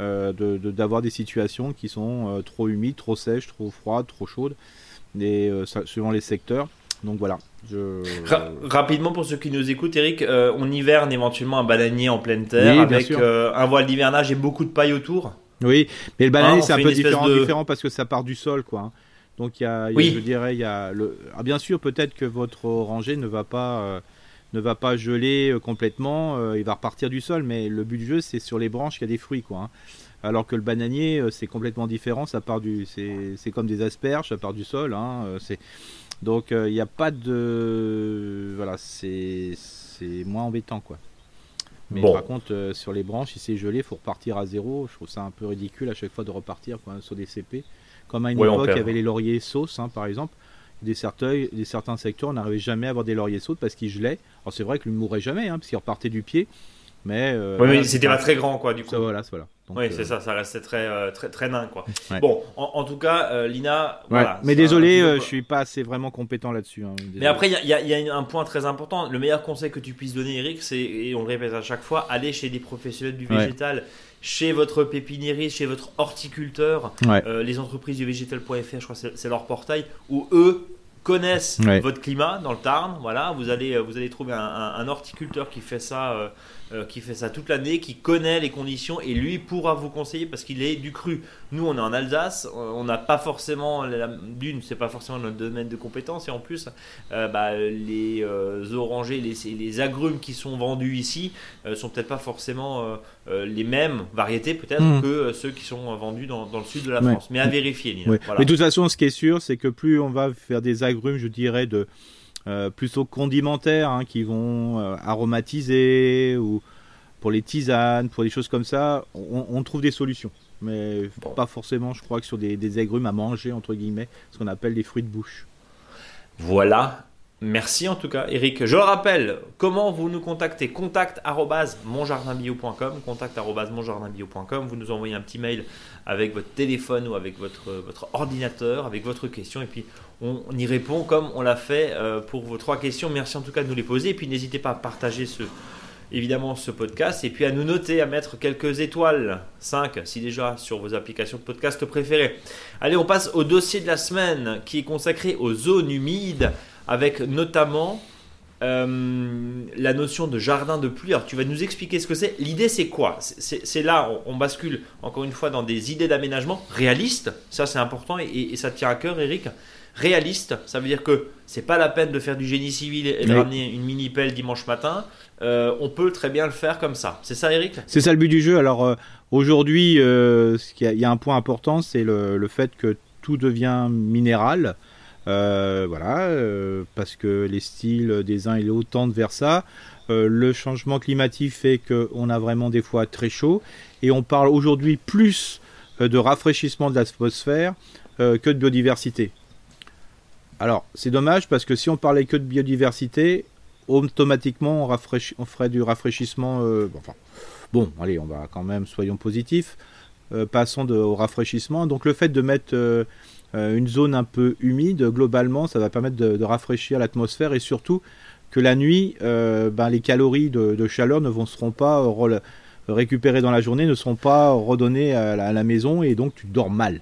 Euh, d'avoir des situations qui sont euh, trop humides, trop sèches, trop froides, trop chaudes, et, euh, suivant les secteurs. Donc voilà. Je... rapidement pour ceux qui nous écoutent, Eric, on hiverne éventuellement un bananier en pleine terre avec un voile d'hivernage et beaucoup de paille autour. Oui, mais le bananier c'est un peu différent, différent, parce que ça part du sol, quoi. Donc il y a, je dirais, il y a le. Ah, bien sûr, peut-être que votre oranger ne va pas euh, ne va pas geler euh, complètement, euh, il va repartir du sol, mais le but du jeu c'est sur les branches qu'il y a des fruits, quoi. Hein. Alors que le bananier c'est complètement différent, ça part du, c'est comme des asperges, ça part du sol, hein, c'est donc il n'y a pas de, voilà, c'est c'est moins embêtant, quoi. Mais par contre, sur les branches, si c'est gelé, il faut repartir à zéro. Je trouve ça un peu ridicule à chaque fois de repartir quoi, sur des CP. Comme à une époque, il y avait les lauriers sauces, hein, par exemple. Des, certains, des certains secteurs, on n'arrivait jamais à avoir des lauriers sauces parce qu'ils gelaient. Alors c'est vrai qu'ils ne mourraient jamais, hein, parce qu'ils repartaient du pied. Mais, euh, oui, mais c'était pas très grand, quoi, du coup. Ça, voilà, voilà. oui, c'est euh, ça, ça restait très, euh, très, très nain, quoi. Bon, en, tout cas, Lina. Voilà, mais désolé, je suis pas assez vraiment compétent là-dessus. Hein, mais après, il y, y, a un point très important. Le meilleur conseil que tu puisses donner, Eric, c'est, et on le répète à chaque fois, aller chez des professionnels du végétal chez votre pépiniériste, chez votre horticulteur, euh, les entreprises du végétal.fr, je crois que c'est leur portail, où eux connaissent votre climat dans le Tarn. Voilà, vous allez, vous allez trouver un, horticulteur qui fait ça euh, qui fait ça toute l'année, qui connaît les conditions et lui pourra vous conseiller parce qu'il est du cru. Nous, on est en Alsace, euh, on n'a pas forcément, d'une, c'est pas forcément notre domaine de compétence et en plus, euh, bah, les orangers, les, les, agrumes qui sont vendus ici sont peut-être pas forcément les mêmes variétés peut-être hmm. que ceux qui sont vendus dans, dans le sud de la France. Mais à vérifier. Mais de toute façon, ce qui est sûr, c'est que plus on va faire des agrumes, je dirais, de euh, plutôt condimentaires hein, qui vont euh, aromatiser ou pour les tisanes, pour des choses comme ça, on, trouve des solutions. Mais pas forcément, je crois, que sur des, des agrumes à manger, entre guillemets, ce qu'on appelle des fruits de bouche. Voilà, Merci en tout cas, Eric. Je le rappelle, comment vous nous contactez? Contact monjardinbio.com. Contact monjardinbio.com. Vous nous envoyez un petit mail avec votre téléphone ou avec votre, ordinateur, avec votre question, et puis on, y répond comme on l'a fait euh, pour vos trois questions. Merci en tout cas de nous les poser, et puis n'hésitez pas à partager évidemment ce podcast et puis à nous noter, à mettre quelques étoiles, 5 si déjà sur vos applications de podcast préférées. Allez, on passe au dossier de la semaine qui est consacré aux zones humides avec notamment euh, la notion de jardin de pluie. Alors tu vas nous expliquer ce que c'est. L'idée c'est quoi? C'est là, on, bascule encore une fois dans des idées d'aménagement réalistes. Ça c'est important et, ça tient à cœur, Eric. Réaliste, ça veut dire que c'est pas la peine de faire du génie civil et de ramener une mini pelle dimanche matin. Euh, on peut très bien le faire comme ça. C'est ça, Eric? C'est ça le but du jeu. Alors euh, aujourd'hui, il y, a un point important, c'est le, le, fait que tout devient minéral. Euh, voilà, euh, parce que les styles des uns et des autres tendent vers ça. Euh, le changement climatique fait qu'on a vraiment des fois très chaud et on parle aujourd'hui plus de rafraîchissement de l'atmosphère que de biodiversité. Alors, c'est dommage parce que si on parlait que de biodiversité, automatiquement on, on ferait du rafraîchissement. bon, allez, on va quand même, soyons positifs. passons au rafraîchissement. Donc, le fait de mettre une zone un peu humide, globalement, ça va permettre de, rafraîchir l'atmosphère et surtout que la nuit, euh, ben, les calories de, chaleur ne vont, seront pas récupérées dans la journée, ne seront pas redonnées à la, maison et donc tu dors mal.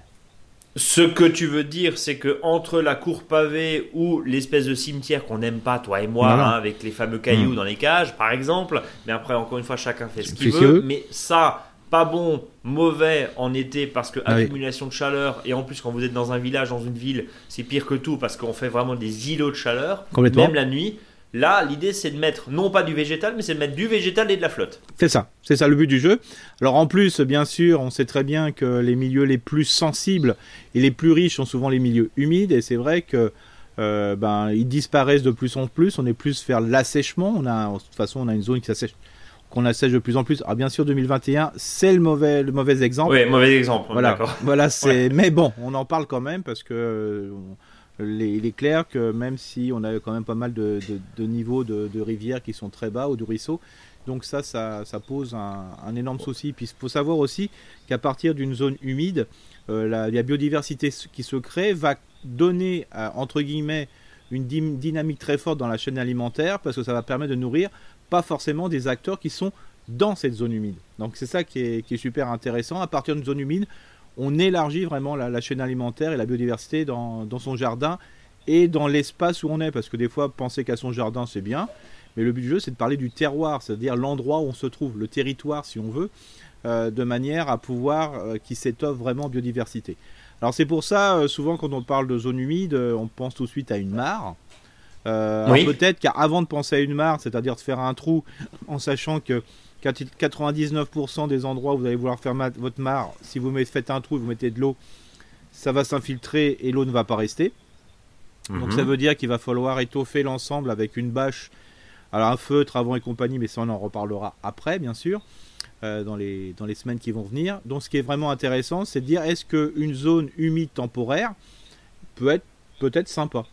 Ce que tu veux dire, c'est que entre la cour pavée ou l'espèce de cimetière qu'on n'aime pas, toi et moi, hein, avec les fameux cailloux mm. dans les cages, par exemple, mais après, encore une fois, chacun fait ce qu'il veut, mais ça, pas bon, mauvais en été parce que ah accumulation de chaleur et en plus quand vous êtes dans un village, dans une ville, c'est pire que tout parce qu'on fait vraiment des îlots de chaleur, même la nuit. Là, l'idée c'est de mettre non pas du végétal, mais c'est de mettre du végétal et de la flotte. C'est ça, c'est ça le but du jeu. Alors en plus, bien sûr, on sait très bien que les milieux les plus sensibles et les plus riches sont souvent les milieux humides et c'est vrai que euh, ben ils disparaissent de plus en plus. On est plus vers l'assèchement. On a de toute façon on a une zone qui s'assèche qu'on assèche de plus en plus. Alors bien sûr, 2021, c'est le mauvais, le mauvais exemple. Oui, mauvais exemple. Voilà, voilà, c'est. Mais bon, on en parle quand même parce que euh, il est clair que même si on a quand même pas mal de, niveaux de, rivières qui sont très bas ou de ruisseaux, donc ça, ça, pose un, énorme souci. Puis il faut savoir aussi qu'à partir d'une zone humide, euh, la, biodiversité qui se crée va donner entre guillemets une dynamique très forte dans la chaîne alimentaire parce que ça va permettre de nourrir pas forcément des acteurs qui sont dans cette zone humide. Donc c'est ça qui est, super intéressant. À partir d'une zone humide, on élargit vraiment la, chaîne alimentaire et la biodiversité dans, son jardin et dans l'espace où on est. Parce que des fois, penser qu'à son jardin, c'est bien. Mais le but du jeu, c'est de parler du terroir, c'est-à-dire l'endroit où on se trouve, le territoire, si on veut, euh, de manière à pouvoir euh, qui s'étoffe vraiment biodiversité. Alors c'est pour ça, euh, souvent quand on parle de zone humide, on pense tout de suite à une mare. Euh, peut-être qu'avant de penser à une mare, c'est-à-dire de faire un trou en sachant que 99% des endroits où vous allez vouloir faire votre mare, si vous faites un trou et vous mettez de l'eau, ça va s'infiltrer et l'eau ne va pas rester. Donc ça mhm. veut dire qu'il va falloir étoffer l'ensemble avec une bâche, alors un feutre avant et compagnie, mais ça on en reparlera après bien sûr, euh, dans, les, dans les semaines qui vont venir. Donc ce qui est vraiment intéressant, c'est de dire est-ce qu'une zone humide temporaire peut être peut-être sympa?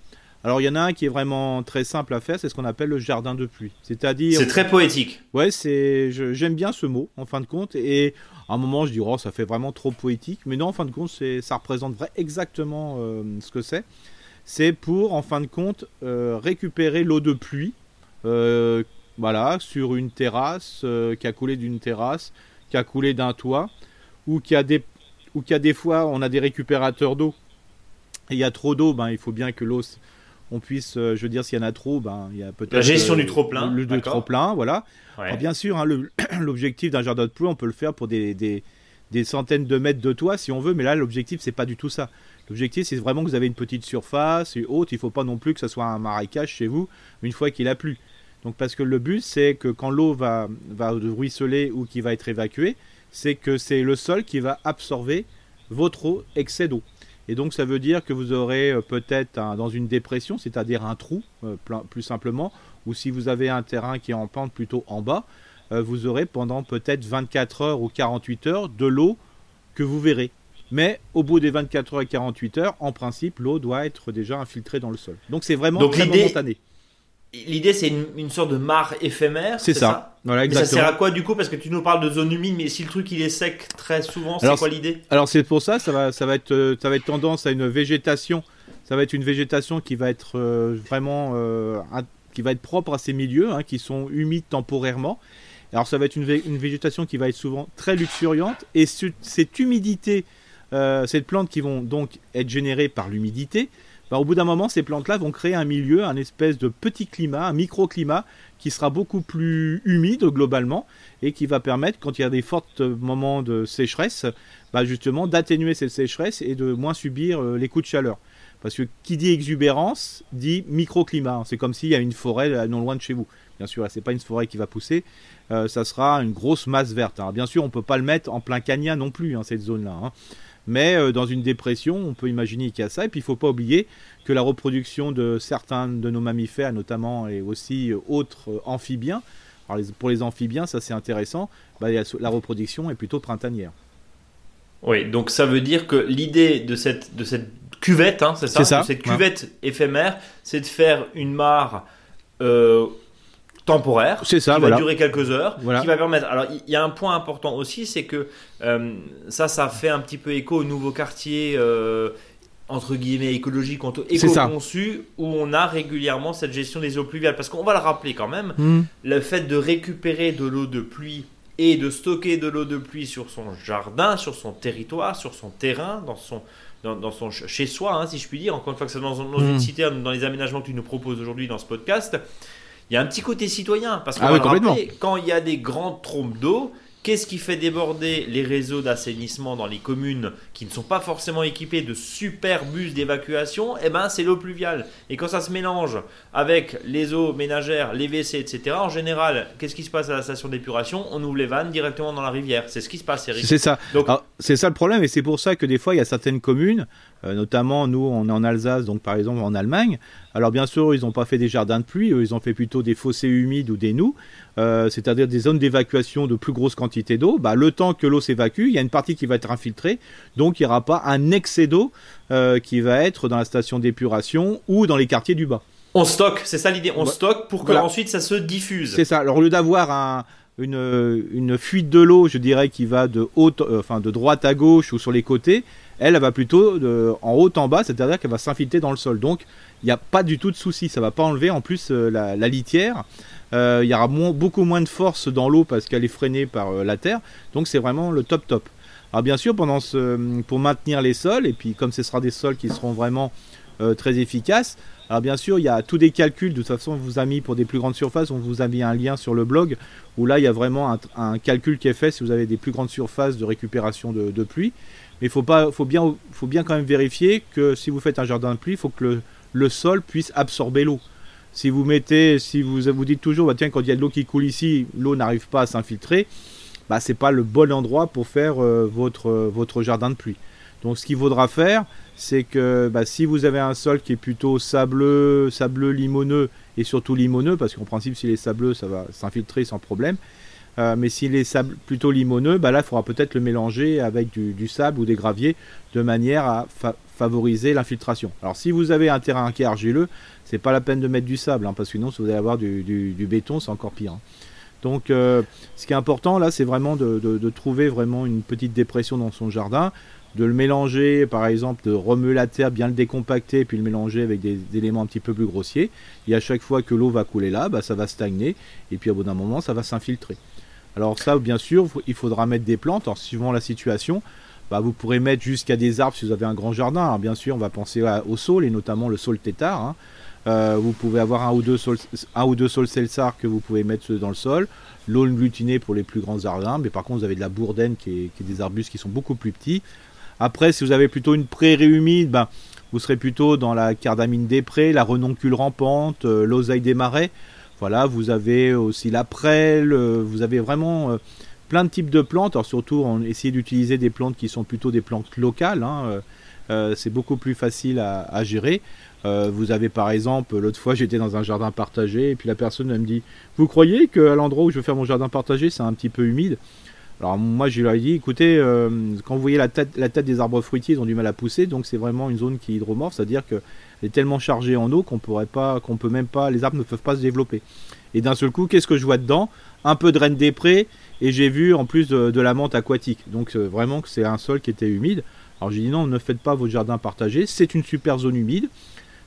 Alors il y en a un qui est vraiment très simple à faire, c'est ce qu'on appelle le jardin de pluie. C'est-à-dire. C'est très poétique. Ouais, c'est. J'aime bien ce mot en fin de compte et à un moment je dis oh ça fait vraiment trop poétique, mais non en fin de compte c'est ça représente vrai, exactement euh, ce que c'est. C'est pour en fin de compte euh, récupérer l'eau de pluie, euh, voilà, sur une terrasse qui a coulé d'une terrasse, qui a coulé d'un toit, ou qui a des ou qui a des fois on a des récupérateurs d'eau. Et il y a trop d'eau, ben il faut bien que l'eau on puisse, je veux dire, s'il y en a trop, ben, il y a peut-être la gestion du trop plein, le, du trop plein, voilà. bien sûr, hein, l'objectif d'un jardin de pluie, on peut le faire pour des, des, des, centaines de mètres de toit si on veut, mais là, l'objectif, c'est pas du tout ça. L'objectif, c'est vraiment que vous avez une petite surface et haute. Il faut pas non plus que ce soit un marécage chez vous une fois qu'il a plu. Donc parce que le but, c'est que quand l'eau va, va ruisseler ou qui va être évacuée, c'est que c'est le sol qui va absorber votre eau, excès d'eau. Et donc ça veut dire que vous aurez euh, peut-être dans une dépression, c'est-à-dire un trou, euh, plus simplement, ou si vous avez un terrain qui est en pente plutôt en bas, euh, vous aurez pendant peut-être 24 heures ou 48 heures de l'eau que vous verrez. Mais au bout des 24 heures et 48 heures, en principe, l'eau doit être déjà infiltrée dans le sol. Donc c'est vraiment très momentané. L'idée, c'est une, sorte de mare éphémère. C'est ça. Voilà, exactement. ça sert à quoi du coup? Parce que tu nous parles de zone humide, mais si le truc il est sec très souvent, c'est quoi l'idée? Alors c'est pour ça, ça va, ça va être, euh, ça va être tendance à une végétation. Ça va être une végétation qui va être euh, vraiment, euh, qui va être propre à ces milieux, hein, qui sont humides temporairement. Alors ça va être une, une, végétation qui va être souvent très luxuriante et cette humidité, cette plante qui vont donc être générée par l'humidité, bah, au bout d'un moment, ces plantes-là vont créer un milieu, un espèce de petit climat, un microclimat qui sera beaucoup plus humide globalement et qui va permettre, quand il y a des forts moments de sécheresse, bah, justement d'atténuer cette sécheresse et de moins subir euh, les coups de chaleur. Parce que qui dit exubérance dit microclimat. C'est comme s'il y a une forêt euh, non loin de chez vous. Bien sûr, ce n'est pas une forêt qui va pousser, euh, ça sera une grosse masse verte. Alors bien sûr, on ne peut pas le mettre en plein canyon non plus, hein, cette zone-là. Hein. Mais euh, dans une dépression, on peut imaginer qu'il y a ça. Et puis il ne faut pas oublier que la reproduction de certains de nos mammifères, notamment et aussi euh, autres euh, amphibiens, alors pour les amphibiens, ça c'est intéressant, bah, la reproduction est plutôt printanière. Oui, donc ça veut dire que l'idée de cette, de cette cuvette, hein, c'est ça, cette cuvette éphémère, c'est de faire une mare temporaire, c'est ça, qui va durer quelques heures, qui va permettre. Alors il y, a un point important aussi, c'est que euh, ça, ça fait un petit peu écho au nouveau quartier. Euh, entre guillemets écologique, éco-conçu, où on a régulièrement cette gestion des eaux pluviales. Parce qu'on va le rappeler quand même, hmm. le fait de récupérer de l'eau de pluie et de stocker de l'eau de pluie sur son jardin, sur son territoire, sur son terrain, dans son, dans, son chez soi, hein, si je puis dire, encore une fois que c'est dans, dans une hmm. cité, dans les aménagements que tu nous proposes aujourd'hui dans ce podcast, il y a un petit côté citoyen. Parce que ah quand il y a des grandes trompes d'eau, Qu'est-ce qui fait déborder les réseaux d'assainissement dans les communes qui ne sont pas forcément équipés de super bus d'évacuation? Eh ben, c'est l'eau pluviale. Et quand ça se mélange avec les eaux ménagères, les WC, etc., en général, qu'est-ce qui se passe à la station d'épuration? On ouvre les vannes directement dans la rivière. C'est ce qui se passe, Eric. C'est ça. C'est ça le problème, et c'est pour ça que des fois, il y a certaines communes, notamment nous, on est en Alsace, donc par exemple en Allemagne. Alors bien sûr, ils n'ont pas fait des jardins de pluie, ils ont fait plutôt des fossés humides ou des nous. Euh, c'est-à-dire des zones d'évacuation de plus grosse quantité d'eau, bah, le temps que l'eau s'évacue, il y a une partie qui va être infiltrée, donc il n'y aura pas un excès d'eau euh, qui va être dans la station d'épuration ou dans les quartiers du bas. On stocke, c'est ça l'idée, on stocke pour que ensuite ça se diffuse. C'est ça. Alors au lieu d'avoir une, fuite de l'eau, je dirais, qui va de haute, euh, enfin de droite à gauche ou sur les côtés, elle, va plutôt de, en haut en bas, c'est-à-dire qu'elle va s'infiltrer dans le sol. Donc il n'y a pas du tout de souci, ça va pas enlever en plus la, litière. Euh, il y aura beaucoup moins de force dans l'eau parce qu'elle est freinée par euh, la terre. Donc c'est vraiment le top top. Alors bien sûr, pendant pour maintenir les sols, et puis comme ce sera des sols qui seront vraiment euh, très efficaces, alors bien sûr, il y a tous des calculs, de toute façon, on vous a mis pour des plus grandes surfaces, on vous a mis un lien sur le blog, où là, il y a vraiment un, calcul qui est fait si vous avez des plus grandes surfaces de récupération de, pluie. Mais il faut, pas, faut, bien, quand même vérifier que si vous faites un jardin de pluie, il faut que le, sol puisse absorber l'eau. Si vous mettez, si vous dites toujours, bah, tiens, quand il y a de l'eau qui coule ici, l'eau n'arrive pas à s'infiltrer, bah, c'est pas le bon endroit pour faire euh, votre, euh, votre jardin de pluie. Donc ce qu'il faudra faire, c'est que bah, si vous avez un sol qui est plutôt sableux, sableux, limoneux et surtout limoneux, parce qu'en principe s'il est sableux, ça va s'infiltrer sans problème. Euh, mais s'il est sable, plutôt limoneux, bah là il faudra peut-être le mélanger avec du, sable ou des graviers de manière à favoriser l'infiltration. Alors si vous avez un terrain qui est argileux, c'est pas la peine de mettre du sable, hein, parce que sinon, si vous allez avoir du, béton, c'est encore pire. Hein. Donc, euh, ce qui est important là, c'est vraiment de, trouver vraiment une petite dépression dans son jardin, de le mélanger, par exemple, de remuer la terre, bien le décompacter, puis le mélanger avec des, éléments un petit peu plus grossiers. Et à chaque fois que l'eau va couler là, bah, ça va stagner, et puis au bout d'un moment, ça va s'infiltrer. Alors ça, bien sûr, il faudra mettre des plantes, alors suivant la situation. Bah, vous pourrez mettre jusqu'à des arbres si vous avez un grand jardin. Bien sûr, on va penser au saule et notamment le saule tétard. Hein. vous pouvez avoir un ou deux sol, un que vous pouvez mettre dans le sol. L'aulne glutinée pour les plus grands jardins, mais par contre vous avez de la bourdaine qui est, qui est des arbustes qui sont beaucoup plus petits. Après, si vous avez plutôt une prairie humide, ben, vous serez plutôt dans la cardamine des prés, la renoncule rampante, euh, l'oseille des marais. Voilà, vous avez aussi la prêle, euh, vous avez vraiment euh, plein de types de plantes. Alors surtout, on essaie d'utiliser des plantes qui sont plutôt des plantes locales. Hein, c'est beaucoup plus facile à, gérer. vous avez par exemple, l'autre fois j'étais dans un jardin partagé et puis la personne me dit, vous croyez qu'à l'endroit où je veux faire mon jardin partagé c'est un petit peu humide? Alors moi je leur ai dit, écoutez, euh, quand vous voyez la tête, la tête des arbres fruitiers, ils ont du mal à pousser, donc c'est vraiment une zone qui est hydromorphe, c'est-à-dire qu'elle est tellement chargée en eau qu'on pourrait pas, qu'on peut même pas, les arbres ne peuvent pas se développer. Et d'un seul coup, qu'est-ce que je vois dedans? Un peu de reine des prés, et j'ai vu en plus de, la menthe aquatique. Donc euh, vraiment que c'est un sol qui était humide. Alors j'ai dit non, ne faites pas votre jardin partagé, c'est une super zone humide.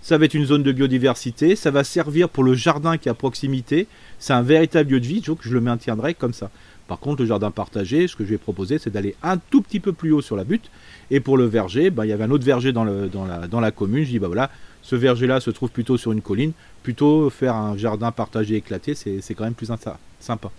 Ça va être une zone de biodiversité, ça va servir pour le jardin qui est à proximité. C'est un véritable lieu de vie, donc je le maintiendrai comme ça. Par contre, le jardin partagé, ce que je vais proposer, c'est d'aller un tout petit peu plus haut sur la butte. Et pour le verger, ben, il y avait un autre verger dans, la, commune. Je dis, bah voilà, ce verger-là se trouve plutôt sur une colline. Plutôt faire un jardin partagé éclaté, c'est quand même plus sympa.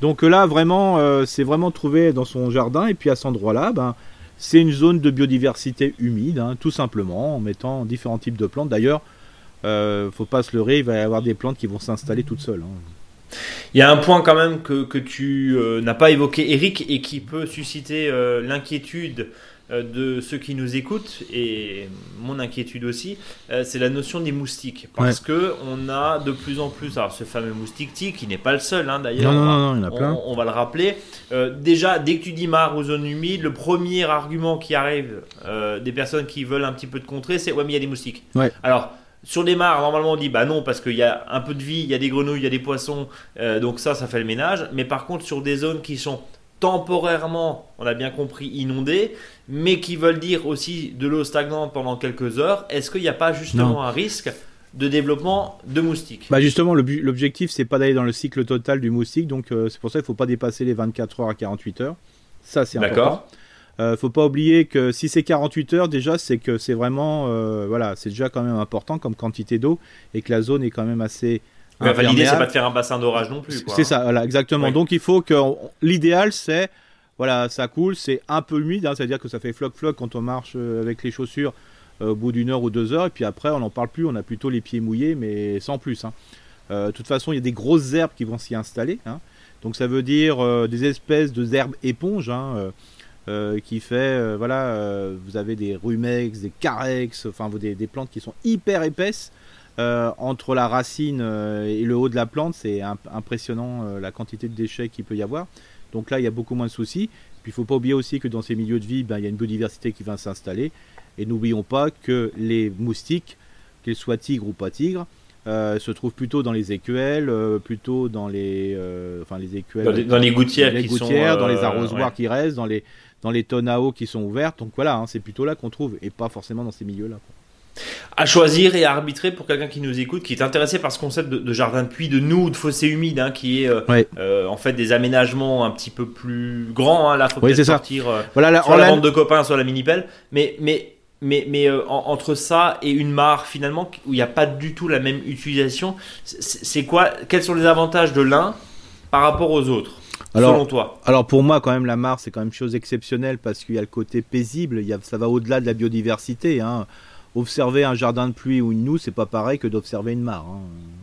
Donc là, vraiment, euh, c'est vraiment trouvé dans son jardin. Et puis à cet endroit-là, ben, c'est une zone de biodiversité humide, hein, tout simplement, en mettant différents types de plantes. D'ailleurs, euh, faut pas se leurrer, il va y avoir des plantes qui vont s'installer toutes seules. Hein. Il y a un point quand même que, que tu euh, n'as pas évoqué, Eric, et qui peut susciter euh, l'inquiétude euh, de ceux qui nous écoutent et mon inquiétude aussi, c'est la notion des moustiques. Parce que on a de plus en plus, alors ce fameux moustique tic, qui n'est pas le seul hein, d'ailleurs, on, va, on, va le rappeler. déjà, dès que tu dis mare ou zone humide, le premier argument qui arrive des personnes qui veulent un petit peu de contrer, c'est ouais, mais il y a des moustiques. Ouais. Alors, sur les mares, normalement, on dit bah non, parce qu'il y a un peu de vie, il y a des grenouilles, il y a des poissons, euh, donc ça, ça fait le ménage. Mais par contre, sur des zones qui sont temporairement, on a bien compris, inondées, mais qui veulent dire aussi de l'eau stagnante pendant quelques heures, est-ce qu'il n'y a pas justement un risque de développement de moustiques? Bah justement, l'objectif, c'est pas d'aller dans le cycle total du moustique, donc euh, c'est pour ça qu'il ne faut pas dépasser les 24 heures à 48 heures. Ça, c'est important. D'accord. Euh, faut pas oublier que si c'est 48 heures déjà, c'est que c'est vraiment, euh, voilà, c'est déjà quand même important comme quantité d'eau et que la zone est quand même assez. L'idée c'est pas de faire un bassin d'orage non plus. C'est ça, voilà, exactement. Donc il faut que l'idéal c'est, voilà, ça coule, c'est un peu humide, hein, c'est-à-dire que ça fait floc floc quand on marche euh, avec les chaussures au bout d'une heure ou deux heures, et puis après on n'en parle plus, on a plutôt les pieds mouillés, mais sans plus. Hein. de toute façon, il y a des grosses herbes qui vont s'y installer. Hein. Donc ça veut dire des espèces de herbes éponges. Hein, euh, qui fait, euh, voilà, euh, vous avez des rumex, des carex, enfin des, des, plantes qui sont hyper épaisses. Entre la racine et le haut de la plante, c'est impressionnant la quantité de déchets qu'il peut y avoir. Donc là, il y a beaucoup moins de soucis. Puis il ne faut pas oublier aussi que dans ces milieux de vie, ben, il y a une biodiversité qui va s'installer. Et n'oublions pas que les moustiques, qu'ils soient tigres ou pas tigres, se trouvent plutôt dans les écuelles, plutôt dans les, enfin les écuelles, dans les, gouttières, les gouttières dans les arrosoirs qui restent, dans les, dans les tonnes à eau qui sont ouvertes. Donc voilà, hein, c'est plutôt là qu'on trouve et pas forcément dans ces milieux-là. À choisir et à arbitrer pour quelqu'un qui nous écoute, qui est intéressé par ce concept de, jardin de puits, de nous, de fossé humide, hein, qui est euh, euh, en fait des aménagements un petit peu plus grands. Hein. Là, faut peut-être sortir euh, voilà, la, soit la bande de copains, soit la mini-pelle. Mais, mais, mais, mais entre ça et une mare, finalement, où il n'y a pas du tout la même utilisation, c'est quoi Quels sont les avantages de l'un par rapport aux autres alors, selon toi? Alors pour moi, quand même, la mare, c'est quand même chose exceptionnelle parce qu'il y a le côté paisible, il y a, ça va au-delà de la biodiversité. Hein. Observer un jardin de pluie ou une noue, c'est pas pareil que d'observer une mare. Hein,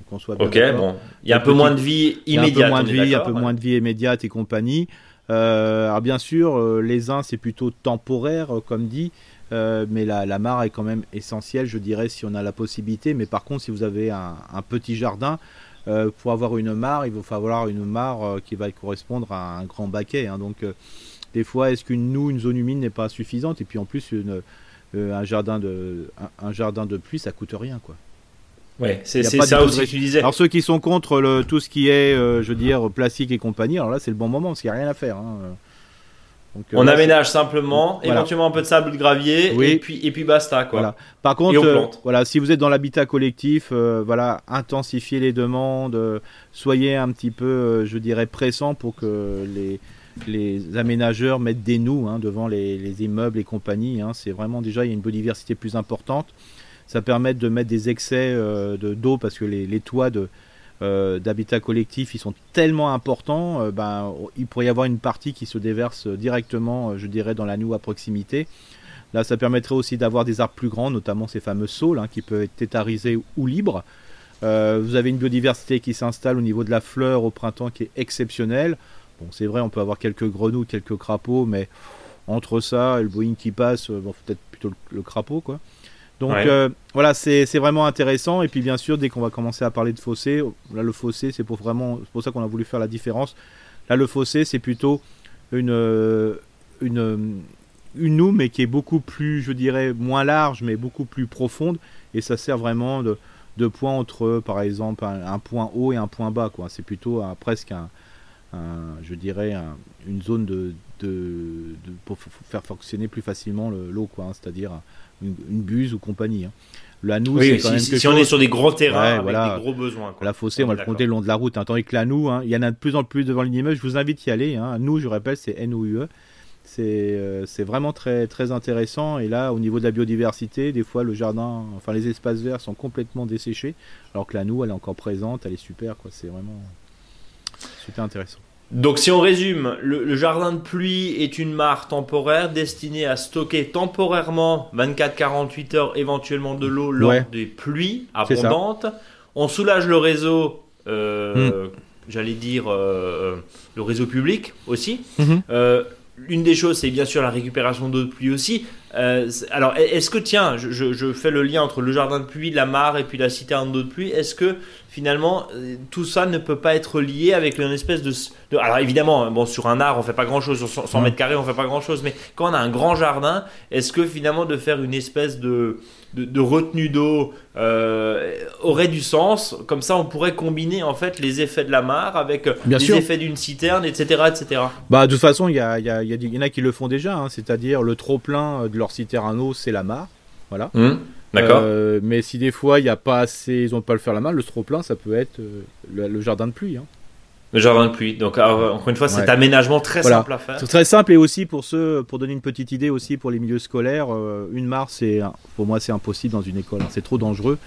qu'on soit ok, bon. Il y a un peu moins de vie immédiate. Il y a un peu moins de vie, un peu moins de vie immédiate et compagnie. Euh, alors bien sûr, euh, les uns, c'est plutôt temporaire, euh, comme dit. mais la, la, mare est quand même essentielle, je dirais, si on a la possibilité. Mais par contre, si vous avez un, un petit jardin, pour avoir une mare, il va falloir une mare qui va correspondre à un grand baquet. Hein. donc, des fois, est-ce qu'une nous, une zone humide n'est pas suffisante? Et puis en plus, une, un, jardin de, un, jardin de pluie, ça coûte rien. quoi. Ouais, c'est ça aussi que tu disais. Alors ceux qui sont contre le, tout ce qui est, je veux dire, plastique et compagnie, alors là c'est le bon moment parce qu'il n'y a rien à faire. Hein on aménage simplement, éventuellement un peu de sable de gravier, et puis et puis basta quoi. Par contre, euh, voilà, si vous êtes dans l'habitat collectif, euh, voilà, intensifiez les demandes, euh, soyez un petit peu, je dirais, pressant pour que les les aménageurs mettent des nous hein, devant les, immeubles et compagnies. Hein. c'est vraiment déjà il y a une biodiversité plus importante. ça permet de mettre des excès de d'eau parce que les, toits de d'habitat collectif ils sont tellement importants ben il pourrait y avoir une partie qui se déverse directement je dirais dans la noue à proximité Là, ça permettrait aussi d'avoir des arbres plus grands, notamment ces fameux saules hein, qui peuvent être tétarisés ou libres. Euh, vous avez une biodiversité qui s'installe au niveau de la fleur au printemps qui est exceptionnelle. Bon, c'est vrai, on peut avoir quelques grenouilles, quelques crapauds, mais entre ça et le Boeing qui passe, euh, bon, peut-être plutôt le, crapaud, quoi. Donc euh, voilà, c'est vraiment intéressant. Et puis bien sûr, dès qu'on va commencer à parler de fossé, là le fossé, c'est pour vraiment, pour ça qu'on a voulu faire la différence. Là, le fossé, c'est plutôt une, une, une noue, mais qui est beaucoup plus, je dirais, moins large, mais beaucoup plus profonde. Et ça sert vraiment de, de point entre, par exemple, un, point haut et un point bas. Quoi. C'est plutôt presque un, je dirais, une zone de, de, pour faire fonctionner plus facilement l'eau, quoi. Hein, c'est-à-dire une, buse ou compagnie. Hein. La noue, c'est quand si, même si on est sur des grands terrains avec des gros besoins. La fossé, on, va le compter le long de la route. Hein. Tandis que la noue, il y en a de plus en plus devant l'immeuble. Je vous invite à y aller. Nous, je rappelle, c'est N-O-U-E. Euh, c'est vraiment très, très intéressant. Et là, au niveau de la biodiversité, des fois, le jardin, enfin, les espaces verts sont complètement desséchés, alors que la noue, elle est encore présente, elle est super, quoi. C'est vraiment super intéressant. Donc, si on résume, le, jardin de pluie est une mare temporaire destinée à stocker temporairement 24-48 heures éventuellement de l'eau lors des pluies abondantes. On soulage le réseau. Euh, hmm. J'allais dire euh, le réseau public aussi. Mhm une des choses, c'est bien sûr la récupération d'eau de pluie aussi. Euh, alors, est-ce que, tiens, je, fais le lien entre le jardin de pluie, la mare et puis la citerne d'eau de pluie. Est-ce que finalement, euh, tout ça ne peut pas être lié avec une espèce de, alors évidemment, hein, bon, sur un art, on fait pas grand-chose, sur 100 mètres carrés, on fait pas grand-chose, mais quand on a un grand jardin, est-ce que finalement de faire une espèce de, de, retenue d'eau euh, aurait du sens? Comme ça, on pourrait combiner en fait les effets de la mare avec les effets d'une citerne, etc., etc. Bah, de toute façon, il y, a, y, a, y, en a qui le font déjà, hein, c'est-à-dire le trop plein de leur citerne à eau, c'est la mare, voilà. Hum. D'accord. Euh, mais si des fois il n'y a pas assez, ils n'ont pas le faire la main, le trop plein, ça peut être euh, le, jardin de pluie. Hein. Le jardin de pluie. Donc encore une fois, cet aménagement très simple à faire. C'est très simple et aussi pour ceux, pour donner une petite idée aussi pour les milieux scolaires, euh, une mare, c'est pour moi c'est impossible dans une école. Hein. C'est trop dangereux.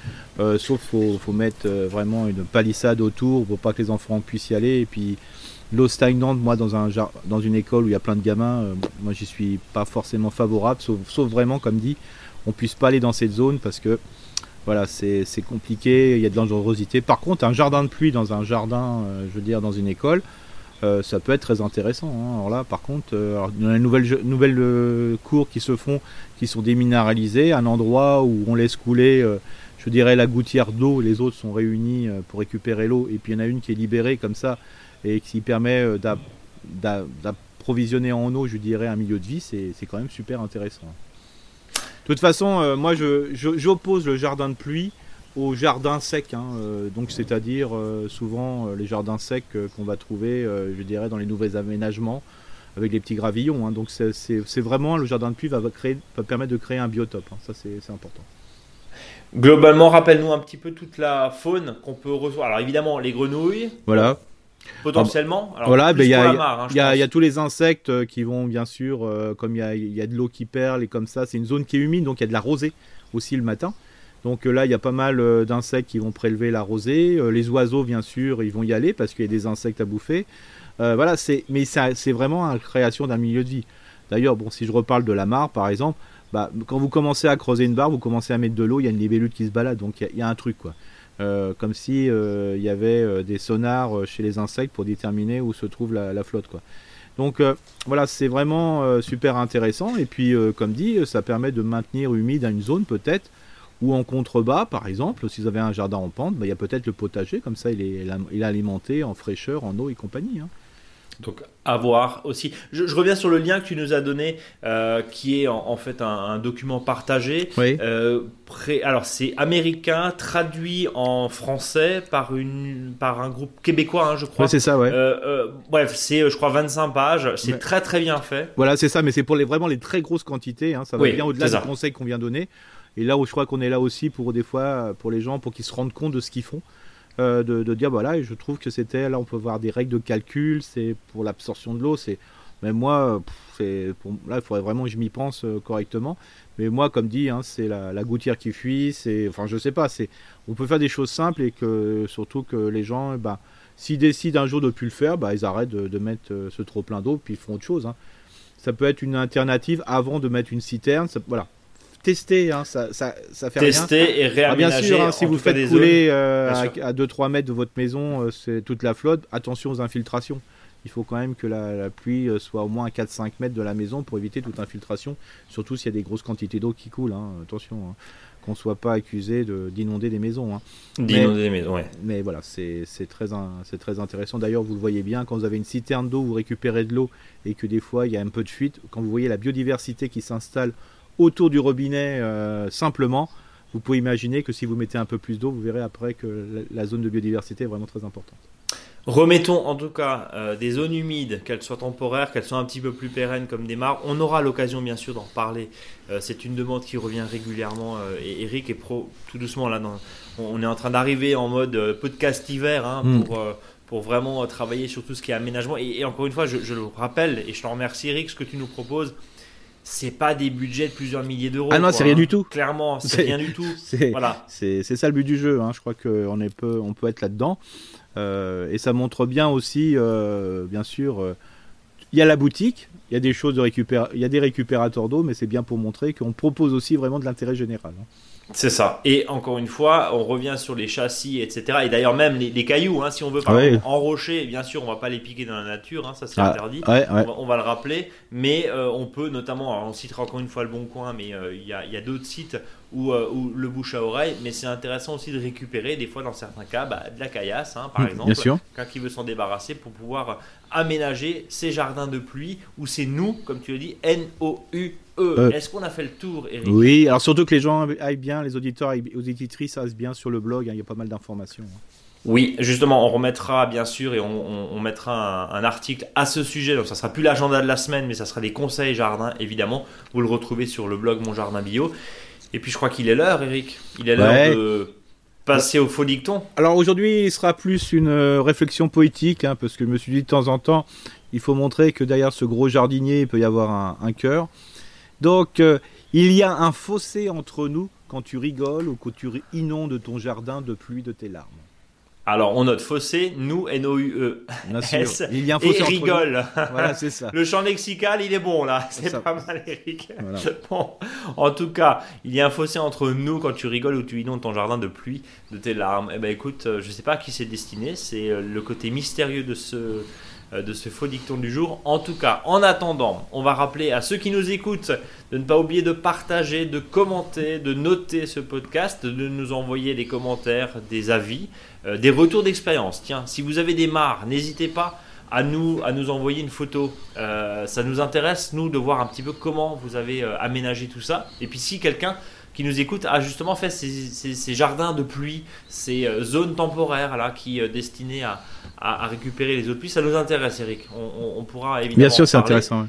sauf faut faut mettre vraiment une palissade autour pour pas que les enfants puissent y aller et puis l'eau stagnante, moi, dans, un, dans une école où il y a plein de gamins, moi, j'y suis pas forcément favorable, sauf, sauf, vraiment, comme dit, on puisse pas aller dans cette zone parce que voilà, c'est compliqué, il y a de dangerosité. Par contre, un jardin de pluie dans un jardin, euh, je veux dire, dans une école, euh, ça peut être très intéressant. Hein. Alors là, par contre, euh, dans les nouvelles, nouvelles cours qui se font, qui sont déminéralisées, un endroit où on laisse couler, je dirais, la gouttière d'eau, les autres sont réunis pour récupérer l'eau, et puis il y en a une qui est libérée comme ça, et qui permet d'approvisionner en eau, je dirais, un milieu de vie, c'est quand même super intéressant. De toute façon, euh, moi, j'oppose le jardin de pluie au jardin sec. Hein, euh, donc, c'est-à-dire euh, souvent les jardins secs qu'on va trouver, je dirais, dans les nouveaux aménagements avec les petits gravillons. Hein. donc, c'est vraiment le jardin de pluie va, créer, va permettre de créer un biotope. Hein. ça, c'est important. Globalement, rappelle-nous un petit peu toute la faune qu'on peut recevoir. Alors, évidemment, les grenouilles. Voilà. Potentiellement. voilà, il y, a tous les insectes euh, qui vont bien sûr, euh, comme il y a, de l'eau qui perle et comme ça, c'est une zone qui est humide, donc il y a de la rosée aussi le matin. Donc euh, là, il y a pas mal d'insectes qui vont prélever la rosée. les oiseaux, bien sûr, ils vont y aller parce qu'il y a des insectes à bouffer. voilà, c'est, mais c'est vraiment la création d'un milieu de vie. D'ailleurs, bon, si je reparle de la mare, par exemple, bah, quand vous commencez à creuser une barre, vous commencez à mettre de l'eau, il y a une libellule qui se balade, donc il y, a un truc, quoi. Euh, comme si euh, il y avait euh, des sonars chez les insectes pour déterminer où se trouve la, flotte quoi. Donc voilà, c'est vraiment super intéressant et puis comme dit, ça permet de maintenir humide une zone peut-être ou en contrebas par exemple, si vous avez un jardin en pente, bah, il y a peut-être le potager comme ça il est, il est alimenté en fraîcheur, en eau et compagnie. Hein. Donc à voir aussi. Je, reviens sur le lien que tu nous as donné, euh, qui est en, fait un, document partagé. Euh, alors c'est américain, traduit en français par, une, par un groupe québécois, hein, je crois. c'est ça, ouais. Euh, bref, c'est je crois 25 pages. C'est très très bien fait. Voilà, c'est ça, mais c'est pour les, vraiment les très grosses quantités. Hein. ça va bien au-delà des conseils qu'on vient donner. Et là où je crois qu'on est là aussi pour des fois pour les gens pour qu'ils se rendent compte de ce qu'ils font. Euh, de, dire voilà, je trouve que c'était là on peut voir des règles de calcul, c'est pour l'absorption de l'eau, c'est Même moi, c'est là, il faudrait vraiment que je m'y pense correctement. Mais moi, comme dit, hein, c'est la, gouttière qui fuit. C'est, enfin, je sais pas. C'est, on peut faire des choses simples et que surtout que les gens, bah, s'ils décident un jour de plus le faire, bah, ils arrêtent de, mettre ce trop plein d'eau, puis ils font autre chose. Hein. Ça peut être une alternative avant de mettre une citerne. voilà, tester, hein, ça, ça, ça, fait tester et réaménager. Ah, bien sûr, hein, si vous faites couler euh, à, 2-3 mètres de votre maison, euh, c'est toute la flotte. Attention aux infiltrations. Il faut quand même que la, pluie euh, soit au moins à 4-5 mètres de la maison pour éviter toute infiltration, surtout s'il y a des grosses quantités d'eau qui coulent. Hein. Attention, hein. qu'on ne soit pas accusé d'inonder des maisons. D'inonder des maisons, ouais. Mais voilà, c'est très, très intéressant. D'ailleurs, vous le voyez bien, quand vous avez une citerne d'eau, vous récupérez de l'eau et que des fois il y a un peu de fuite, quand vous voyez la biodiversité qui s'installe autour du robinet euh, simplement, vous pouvez imaginer que si vous mettez un peu plus d'eau, vous verrez après que la zone de biodiversité est vraiment très importante. Remettons en tout cas euh, des zones humides, qu'elles soient temporaires, qu'elles soient un petit peu plus pérennes comme des mares. On aura l'occasion bien sûr d'en parler. Euh, c'est une demande qui revient régulièrement. et Eric est pro, tout doucement là. on est en train d'arriver en mode podcast hiver hein, mm. pour, pour vraiment travailler sur tout ce qui est aménagement. Et, encore une fois, je, je, le rappelle et je te remercie Eric, ce que tu nous proposes c'est pas des budgets de plusieurs milliers d'euros. Ah non, c'est rien du tout. Clairement, c'est rien du tout. C'est voilà. c'est ça le but du jeu. Hein. Je crois qu'on peut, on peut être là-dedans. Euh, et ça montre bien aussi, euh, bien sûr, euh, il y a la boutique, il y a des choses de récupérer, il y a des récupérateurs d'eau, mais c'est bien pour montrer qu'on propose aussi vraiment de l'intérêt général. Hein. C'est ça. Et encore une fois, on revient sur les châssis, etc. Et d'ailleurs, même les, cailloux, hein, si on veut par enrocher, bien sûr, on va pas les piquer dans la nature, hein, ça c'est ah, interdit. On, va, le rappeler. Mais euh, on peut notamment, on citera encore une fois le Bon Coin, mais euh, il y a, d'autres sites euh, où, le bouche à oreille. Mais c'est intéressant aussi de récupérer, des fois dans certains cas, bah, de la caillasse, hein, par mmh, exemple. Quelqu'un qui veut s'en débarrasser pour pouvoir aménager ses jardins de pluie, ou c'est nous, comme tu le dis, N-O-U euh, Est-ce qu'on a fait le tour, Eric Oui, alors surtout que les gens aillent bien, les auditeurs et les auditrices aillent bien sur le blog, hein, il y a pas mal d'informations. Hein. Oui, justement, on remettra bien sûr et on, mettra un, article à ce sujet. Donc, ça sera plus l'agenda de la semaine, mais ça sera des conseils jardin, évidemment. Vous le retrouvez sur le blog Mon Jardin Bio. Et puis, je crois qu'il est l'heure, Eric. Il est l'heure de passer au faux dicton. Alors, aujourd'hui, il sera plus une euh, réflexion poétique, hein, parce que je me suis dit de temps en temps, il faut montrer que derrière ce gros jardinier, il peut y avoir un, un cœur. Donc, euh, il y a un fossé entre nous quand tu rigoles ou quand tu inondes ton jardin de pluie de tes larmes. Alors, on note fossé, nous, N-O-U-E. S, il y a un fossé et rigole. Voilà, c'est ça. Le champ lexical, il est bon, là. C'est pas mal, Eric. Bon, en tout cas, il y a un fossé entre nous quand tu rigoles ou tu inondes ton jardin de pluie de tes larmes. Eh ben, écoute, euh, je sais pas à qui c'est destiné. C'est euh, le côté mystérieux de ce de ce faux dicton du jour. En tout cas, en attendant, on va rappeler à ceux qui nous écoutent de ne pas oublier de partager, de commenter, de noter ce podcast, de nous envoyer des commentaires, des avis, euh, des retours d'expérience. Tiens, si vous avez des marres, n'hésitez pas à nous, à nous envoyer une photo. Euh, ça nous intéresse, nous, de voir un petit peu comment vous avez aménagé tout ça. Et puis si quelqu'un qui nous écoute a justement fait ces, jardins de pluie, ces zones temporaires là, qui destinées à, à, récupérer les de pluie. Ça nous intéresse, Eric. On, pourra évidemment. Bien sûr, c'est intéressant.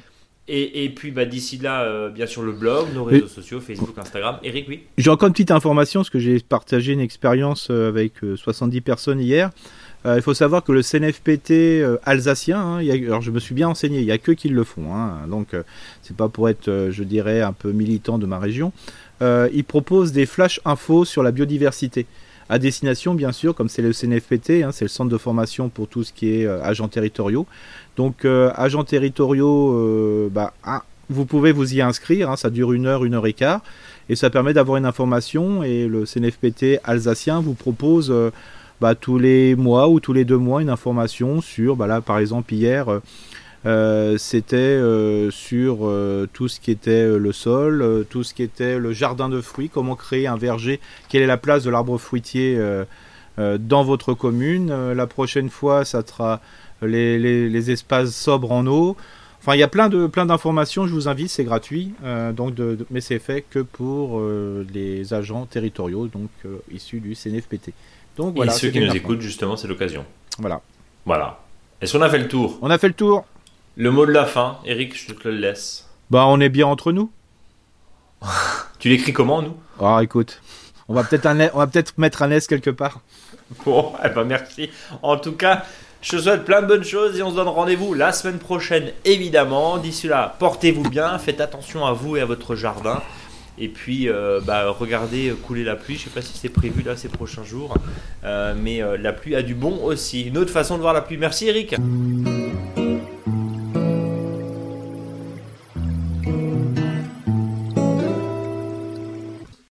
Et, puis bah, d'ici là, euh, bien sûr, le blog, nos réseaux sociaux, Facebook, Instagram. Eric, oui J'ai encore une petite information, parce que j'ai partagé une expérience euh, avec 70 euh, personnes hier. il faut savoir que le CNFPT alsacien, hein, alors je me suis bien enseigné, il n'y a que qui le font, hein, donc c'est pas pour être, je dirais, un peu militant de ma région. il propose des flash infos sur la biodiversité à destination, bien sûr, comme c'est le CNFPT, hein, c'est le centre de formation pour tout ce qui est euh, agents territoriaux. Donc, euh, agents territoriaux, euh, bah, ah, vous pouvez vous y inscrire, hein, ça dure une heure, une heure et quart, et ça permet d'avoir une information. Et le CNFPT alsacien vous propose bah, tous les mois ou tous les deux mois une information sur, bah, là, par exemple, hier. Euh, c'était euh, sur euh, tout ce qui était le sol, tout ce qui était le jardin de fruits, comment créer un verger, quelle est la place de l'arbre fruitier dans votre commune. la prochaine fois, ça sera les, espaces sobres en eau. Enfin, il y a plein de plein d'informations. Je vous invite, c'est gratuit. donc, mais c'est fait que pour les agents territoriaux, donc issus du CNFPT. Donc voilà. Et ceux qui nous écoutent, justement, c'est l'occasion. Voilà. Voilà. Est-ce qu'on a fait le tour? On a fait le tour. Le mot de la fin, Eric, je te le laisse. Bah, on est bien entre nous. tu l'écris comment, nous? Ah, écoute, on va peut-être peut mettre un S quelque part. Bon, eh ben merci. En tout cas, Je te souhaite plein de bonnes choses et on se donne rendez-vous la semaine prochaine, évidemment. D'ici là, portez-vous bien, faites attention à vous et à votre jardin. Et puis, euh, bah, regardez couler la pluie. Je sais pas si c'est prévu là ces prochains jours, euh, mais euh, la pluie a du bon aussi. Une autre façon de voir la pluie. Merci Eric.